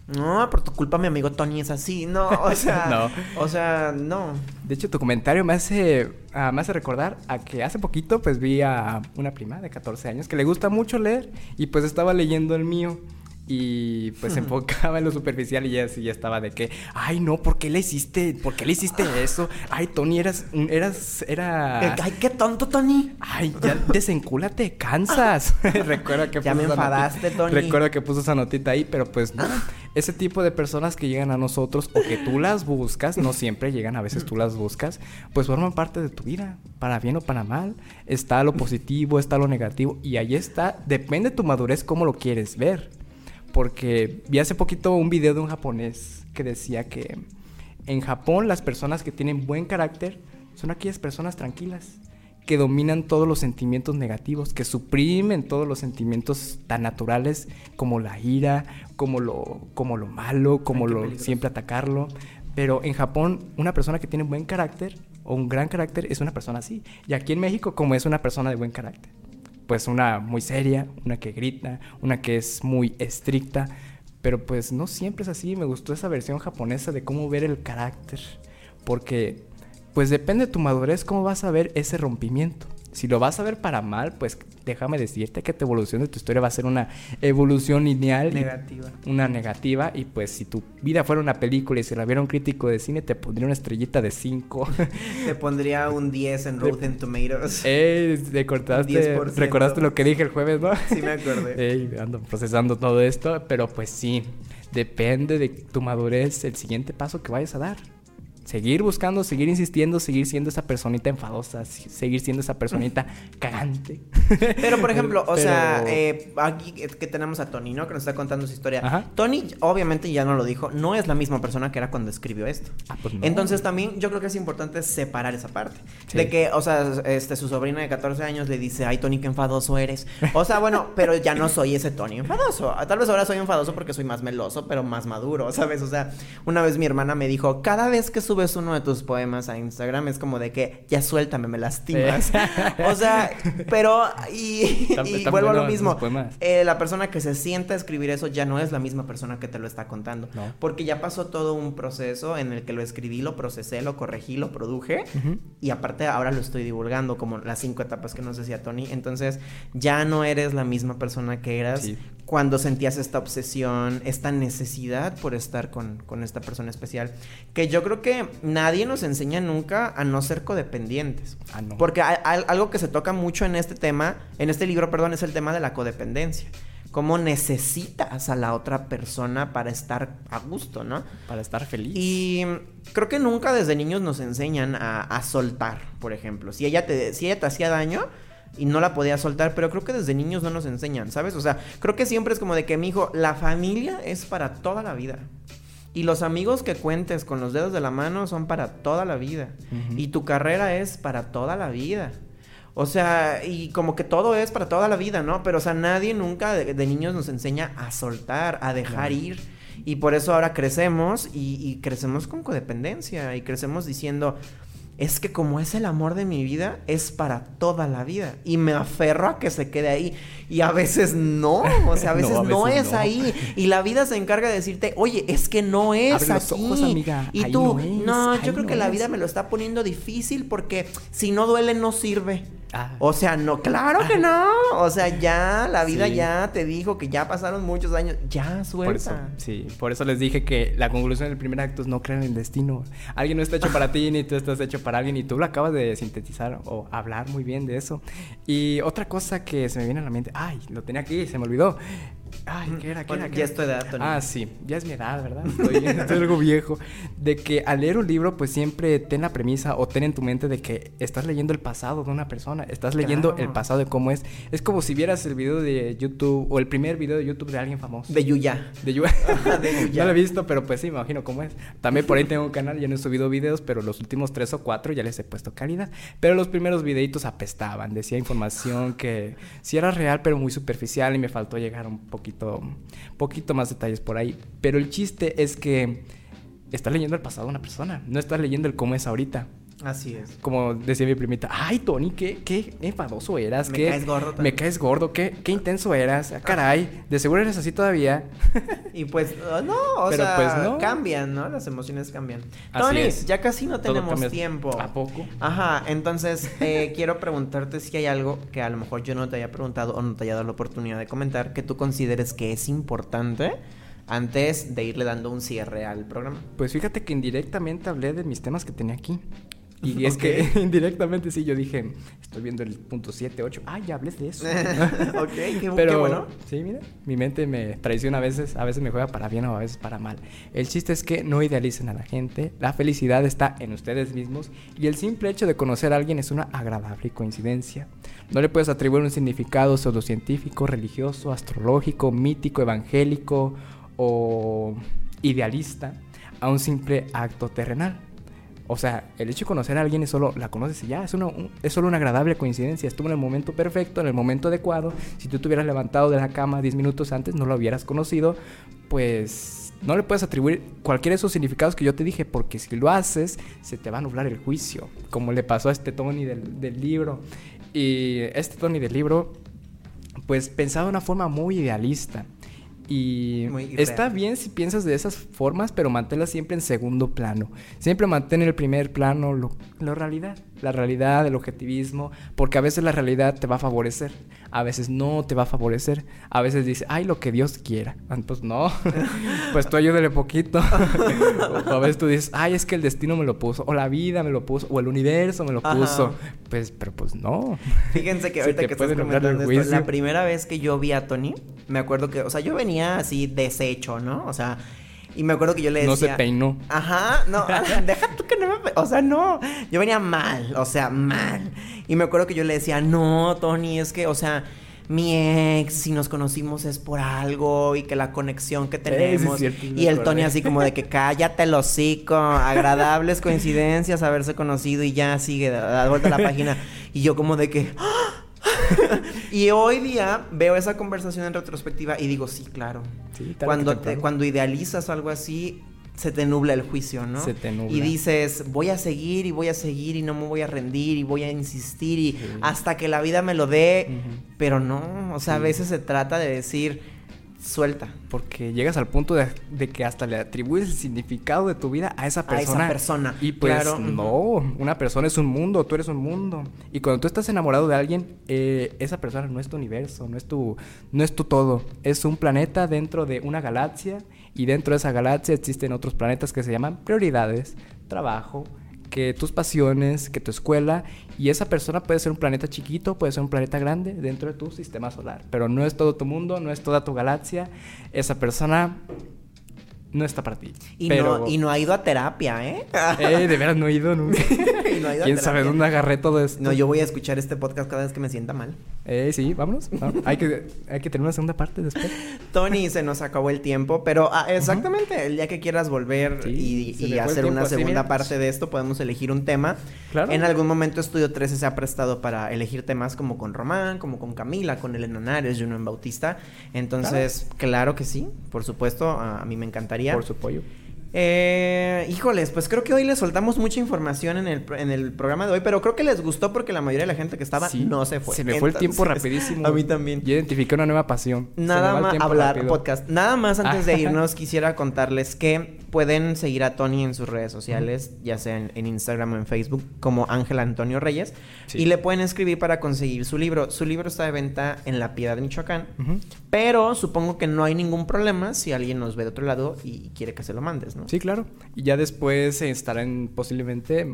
No, por tu culpa mi amigo Tony es así. No, o sea, No. o sea, no. De hecho, tu comentario me hace, ah, me hace recordar a que hace poquito pues vi a una prima de 14 años que le gusta mucho leer y pues estaba leyendo el mío. Y pues se enfocaba en lo superficial y ya, ya estaba de que, ay no, ¿por qué le hiciste, por qué le hiciste eso? Ay, Tony, eras, eras, era... Ay, qué tonto, Tony. Ay, ya desencúlate, cansas. Recuerda que Ya me puso enfadaste, Tony. Recuerda que puso esa notita ahí, pero pues no. Ese tipo de personas que llegan a nosotros o que tú las buscas, no siempre llegan, a veces tú las buscas, pues forman parte de tu vida, para bien o para mal. Está lo positivo, está lo negativo y ahí está, depende de tu madurez cómo lo quieres ver. Porque vi hace poquito un video de un japonés que decía que en Japón las personas que tienen buen carácter son aquellas personas tranquilas, que dominan todos los sentimientos negativos, que suprimen todos los sentimientos tan naturales como la ira, como lo, como lo malo, como Ay, lo peligroso. siempre atacarlo. Pero en Japón, una persona que tiene buen carácter o un gran carácter es una persona así. Y aquí en México, como es una persona de buen carácter pues una muy seria, una que grita, una que es muy estricta, pero pues no siempre es así. Me gustó esa versión japonesa de cómo ver el carácter, porque pues depende de tu madurez cómo vas a ver ese rompimiento. Si lo vas a ver para mal, pues déjame decirte que tu evolución de tu historia va a ser una evolución lineal. Negativa. Una negativa. Y pues si tu vida fuera una película y se la viera un crítico de cine, te pondría una estrellita de 5. Te pondría un 10 en Rotten Tomatoes. Eh, recordaste, 10%. recordaste lo que dije el jueves, ¿no? Sí me acordé. Ey, ando procesando todo esto, pero pues sí, depende de tu madurez el siguiente paso que vayas a dar. Seguir buscando, seguir insistiendo, seguir siendo esa personita enfadosa, seguir siendo esa personita cagante. Pero, por ejemplo, o sea, eh, aquí que que tenemos a Tony, ¿no? Que nos está contando su historia. Ajá. Tony, obviamente, ya no lo dijo, no es la misma persona que era cuando escribió esto. Ah, pues no. Entonces, también yo creo que es importante separar esa parte. Sí. De que, o sea, este, su sobrina de 14 años le dice, ay, Tony, qué enfadoso eres. O sea, bueno, pero ya no soy ese Tony enfadoso. Tal vez ahora soy enfadoso porque soy más meloso, pero más maduro, ¿sabes? O sea, una vez mi hermana me dijo, cada vez que subes uno de tus poemas a Instagram es como de que, ya suéltame, me lastimas. Sí. o sea, pero, y, vuelvo a lo mismo. Eh, la persona que se sienta a escribir eso ya no es la misma persona que te lo está contando. No. Porque ya pasó todo un proceso en el que lo escribí, lo procesé, lo corregí, lo produje. Y aparte ahora lo estoy divulgando como las cinco etapas que nos decía Tony. Entonces ya no eres la misma persona que eras Sí. Cuando sentías esta obsesión, esta necesidad por estar con, con esta persona especial. Que yo creo que nadie nos enseña nunca a no ser codependientes. Ah, no. Porque hay- hay algo que se toca mucho en este tema, en este libro, perdón, es el tema de la codependencia. Cómo necesitas a la otra persona para estar a gusto, ¿no? Para estar feliz. Y creo que nunca desde niños nos enseñan a, a soltar, por ejemplo. Si ella, te, si ella te hacía daño y no la podías soltar, pero creo que desde niños no nos enseñan, ¿sabes? O sea, creo que siempre es como de que, mi hijo, la familia es para toda la vida. Y los amigos que cuentes con los dedos de la mano son para toda la vida. Y tu carrera es para toda la vida. O sea, y como que todo es para toda la vida, ¿no? Pero, o sea, nadie nunca de, de niños nos enseña a soltar, a dejar ir. Y por eso ahora crecemos y, y crecemos con codependencia y crecemos diciendo, es que como es el amor de mi vida, es para toda la vida. Y me aferro a que se quede ahí. Y a veces no, o sea, a No, veces no, es no. ahí. Y la vida se encarga de decirte, oye, es que no es Abre los aquí. ojos, amiga. Y Ahí tú, no es, no, yo creo que la es". vida me lo está poniendo difícil porque si no duele no sirve. Ah. O sea, no, claro que no. O sea, ya la vida Sí. ya te dijo que ya pasaron muchos años. Ya suelta. Por eso, sí, por eso les dije que la conclusión del primer acto es no creer en el destino. Alguien no está hecho para ti, ni tú estás hecho para alguien, y tú lo acabas de sintetizar o hablar muy bien de eso. Y otra cosa que se me viene a la mente, ay, lo tenía aquí, se me olvidó. Ay, ¿qué era? ¿Qué Bueno, era? ¿Qué ya era? es tu edad, Tony. Ah, sí, ya es mi edad, ¿verdad? Estoy, estoy algo viejo. De que al leer un libro, pues siempre ten la premisa o ten en tu mente de que estás leyendo el pasado de una persona, estás leyendo Claro. el pasado de cómo es. Es como si vieras el video de YouTube o el primer video de YouTube de alguien famoso. De Yuya. De Yu- De Yuya. no lo he visto, pero pues sí, me imagino cómo es. También por ahí tengo un canal, ya no he subido videos, pero los últimos tres o cuatro ya les he puesto calidad. Pero los primeros videitos apestaban, decía información que sí era real, pero muy superficial y me faltó llegar un poquito, poquito más detalles por ahí. Pero el chiste es que estás leyendo el pasado de una persona, no estás leyendo el cómo es ahorita. Así es. Como decía mi primita, ay, Tony, qué, qué enfadoso eras. Me qué- caes gordo Me también". caes gordo, qué, qué intenso eras. Ah, caray, de seguro eres así todavía. Y pues, uh, no, o Pero, sea, pues, no. cambian, ¿no? Las emociones cambian. Así Tony, es. ya casi no tenemos tiempo. ¿A poco? Ajá, entonces eh, quiero preguntarte si hay algo que a lo mejor yo no te haya preguntado o no te haya dado la oportunidad de comentar que tú consideres que es importante antes de irle dando un cierre al programa. Pues fíjate que indirectamente hablé de mis temas que tenía aquí. Y es que indirectamente sí, yo dije, estoy viendo el punto 7, 8. Ah, ya hables de eso. ok, qué, Pero, qué bueno. Sí, mira, mi mente me traiciona a veces, a veces me juega para bien o a veces para mal. El chiste es que no idealicen a la gente, la felicidad está en ustedes mismos y el simple hecho de conocer a alguien es una agradable coincidencia. No le puedes atribuir un significado pseudocientífico, religioso, astrológico, mítico, evangélico o idealista a un simple acto terrenal. O sea, el hecho de conocer a alguien es solo, la conoces y ya, es, una- un- es solo una agradable coincidencia. Estuvo en el momento perfecto, en el momento adecuado. Si tú te hubieras levantado de la cama 10 minutos antes, no lo hubieras conocido, pues no le puedes atribuir cualquiera de esos significados que yo te dije, porque si lo haces, se te va a nublar el juicio, como le pasó a este Tony del, del libro. Y este Tony del libro, pues pensaba de una forma muy idealista. Y Muy está bien si piensas de esas formas, pero manténla siempre en segundo plano. Siempre mantén en el primer plano lo, la realidad, la realidad, el objetivismo, porque a veces la realidad te va a favorecer, a veces no te va a favorecer, a veces dice, ay, lo que Dios quiera. Ah, Pues no, pues tú ayúdale poquito. o a veces tú dices, ay, es que el destino me lo puso, o la vida me lo puso, o el universo me lo Ajá. puso. Pues, pero pues no. Fíjense que ahorita que estás comentando esto, la primera vez que yo vi a Tony, me acuerdo que, o sea, yo venía así deshecho, ¿no? O sea, y me acuerdo que yo le decía... No se peinó. Ajá, no, deja O sea, no, yo venía mal, o sea, mal. Y me acuerdo que yo le decía, no, Tony, es que, o sea, mi ex, si nos conocimos es por algo y que la conexión que sí, tenemos. cierto, sí me y el. Tony así como de que cállate el hocico, agradables coincidencias haberse conocido y ya sigue, da, vuelta a la página. Y yo como de que... y hoy día veo esa conversación en retrospectiva y digo, sí, claro. Sí, cuando, te- cuando idealizas algo así, se te nubla el juicio, ¿no? Se te nubla. Y dices, voy a seguir y voy a seguir y no me voy a rendir y voy a insistir y Sí. hasta que la vida me lo dé. Pero no, o sea, a veces se trata de decir, suelta. Porque llegas al punto de, de que hasta le atribuyes el significado de tu vida a esa A persona. esa persona, Y pues claro. no, una persona es un mundo, tú eres un mundo. Y cuando tú estás enamorado de alguien, eh, esa persona no es tu universo, no es tu, no es tu todo. Es un planeta dentro de una galaxia y dentro de esa galaxia existen otros planetas que se llaman prioridades, trabajo, que tus pasiones, que tu escuela, y esa persona puede ser un planeta chiquito, puede ser un planeta grande dentro de tu sistema solar, pero no es todo tu mundo, no es toda tu galaxia, esa persona no está para ti. Y, pero, no, y no ha ido a terapia, ¿eh? Eh, de veras no he ido nunca. Y no ha ido a ¿Quién sabe terapia. dónde agarré todo esto? No, yo voy a escuchar este podcast cada vez que me sienta mal. Eh, sí, vámonos. ¿no? hay, que, hay que tener una segunda parte después. Tony, se nos acabó el tiempo, pero ah, exactamente, el día que quieras volver Sí, y, hacer una segunda parte de esto, podemos elegir un tema. Claro. En algún momento Estudio 13 se ha prestado para elegir temas como con Román, como con Camila, con Elena Nares, Juno en Bautista. Entonces, claro. que sí, por supuesto, a, a mí me encantaría. Por su pollo. Eh, híjoles, pues creo que hoy les soltamos mucha información en el, en el programa de hoy, pero creo que les gustó porque la mayoría de la gente que estaba Sí, no se fue. Se me fue el tiempo rapidísimo. A mí también. Yo identifiqué una nueva pasión. Nada más hablar rápido. podcast. Nada más antes de Ah. irnos quisiera contarles que pueden seguir a Tony en sus redes sociales, ya sea en, en Instagram o en Facebook como Ángel Antonio Reyes Sí. y le pueden escribir para conseguir su libro. Su libro está de venta en La Piedad de Michoacán, pero supongo que no hay ningún problema si alguien nos ve de otro lado y quiere que se lo mandes, ¿no? Sí, claro. Y ya después se estarán posiblemente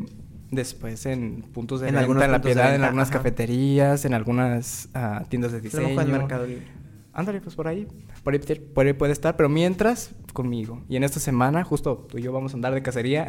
después en puntos de En venta, en la piedad, en algunas ajá. cafeterías, en algunas ah, tiendas de diseño. en Mercado Libre. Ándale, pues por ahí. Por ahí, por ahí puede estar, pero mientras conmigo. Y en esta semana, justo tú y yo vamos a andar de cacería.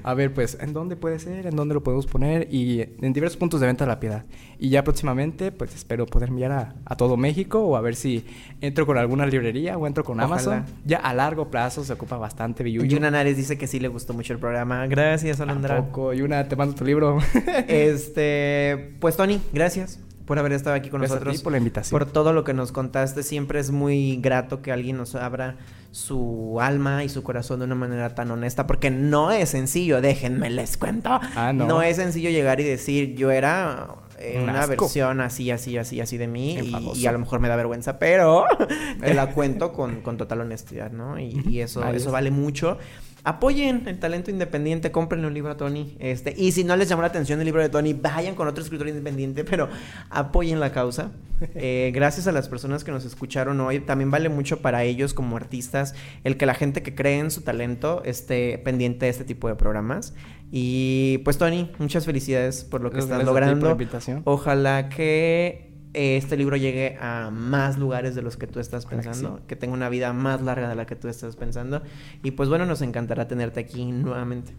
a ver, pues, ¿en dónde puede ser? ¿En dónde lo podemos poner? Y en diversos puntos de venta de la piedad. Y ya próximamente, pues espero poder enviar a, a todo México o a ver si entro con alguna librería o entro con Ojalá. Amazon. Ya a largo plazo se ocupa bastante billuyo. Yuna Nares dice que sí le gustó mucho el programa. Gracias, Alondra. Tampoco. Y una, te mando tu libro. Este, pues Tony, gracias por haber estado aquí con nosotros. ti por la invitación. Por todo lo que nos contaste. Siempre es muy grato que alguien nos abra su alma y su corazón de una manera tan honesta. Porque no es sencillo, déjenme les cuento. Ah, no. es sencillo llegar y decir, yo era eh, Un una asco. versión así, así, así, así de mí. Y, a lo mejor me da vergüenza, pero te la cuento con, con total honestidad, ¿no? Y, y eso, eso vale mucho. Apoyen el talento independiente, compren un libro a Tony. Este, y si no les llamó la atención el libro de Tony, vayan con otro escritor independiente, pero apoyen la causa. Eh, gracias a las personas que nos escucharon hoy. También vale mucho para ellos como artistas el que la gente que cree en su talento esté pendiente de este tipo de programas. Y pues Tony, muchas felicidades por lo que Gracias estás logrando. Ojalá que este libro llegue a más lugares de los que tú estás Ojalá que pensando, sí. que tenga una vida más larga de la que tú estás pensando. Y pues bueno, nos encantará tenerte aquí nuevamente.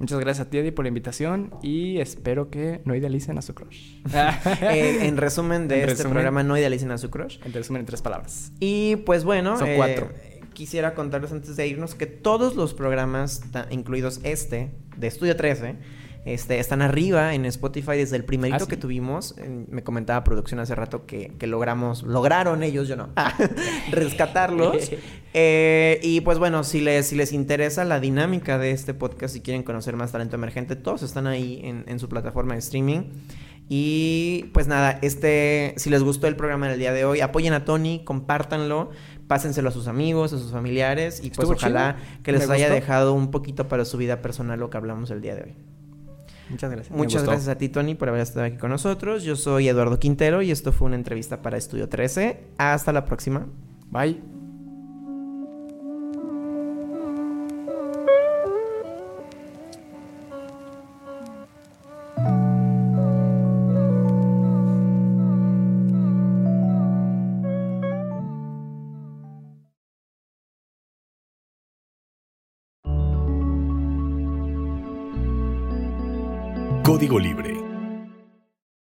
Muchas gracias a ti, Eddie, por la invitación y espero que no idealicen a su crush. Eh, en resumen de En este resumen. programa, no idealicen a su crush. En resumen, en tres palabras. Y pues bueno, Son eh, cuatro. quisiera contarles antes de irnos que todos los programas, incluidos este, de Estudio 13, este, están arriba en Spotify desde el primerito Ah, sí. que tuvimos. Me comentaba producción hace rato que, que logramos, lograron ellos, yo no, rescatarlos. Eh, y pues bueno, si les, si les interesa la dinámica de este podcast, si quieren conocer más talento emergente, todos están ahí en, en su plataforma de streaming. Y pues nada, este, si les gustó el programa del día de hoy, apoyen a Tony, compártanlo, pásenselo a sus amigos, a sus familiares y pues Estuvo ojalá chido, que les me haya gustó. dejado un poquito para su vida personal lo que hablamos el día de hoy. Muchas gracias. Muchas gracias a ti, Tony, por haber estado aquí con nosotros. Yo soy Eduardo Quintero y esto fue una entrevista para Estudio 13. Hasta la próxima. Bye. Código Libre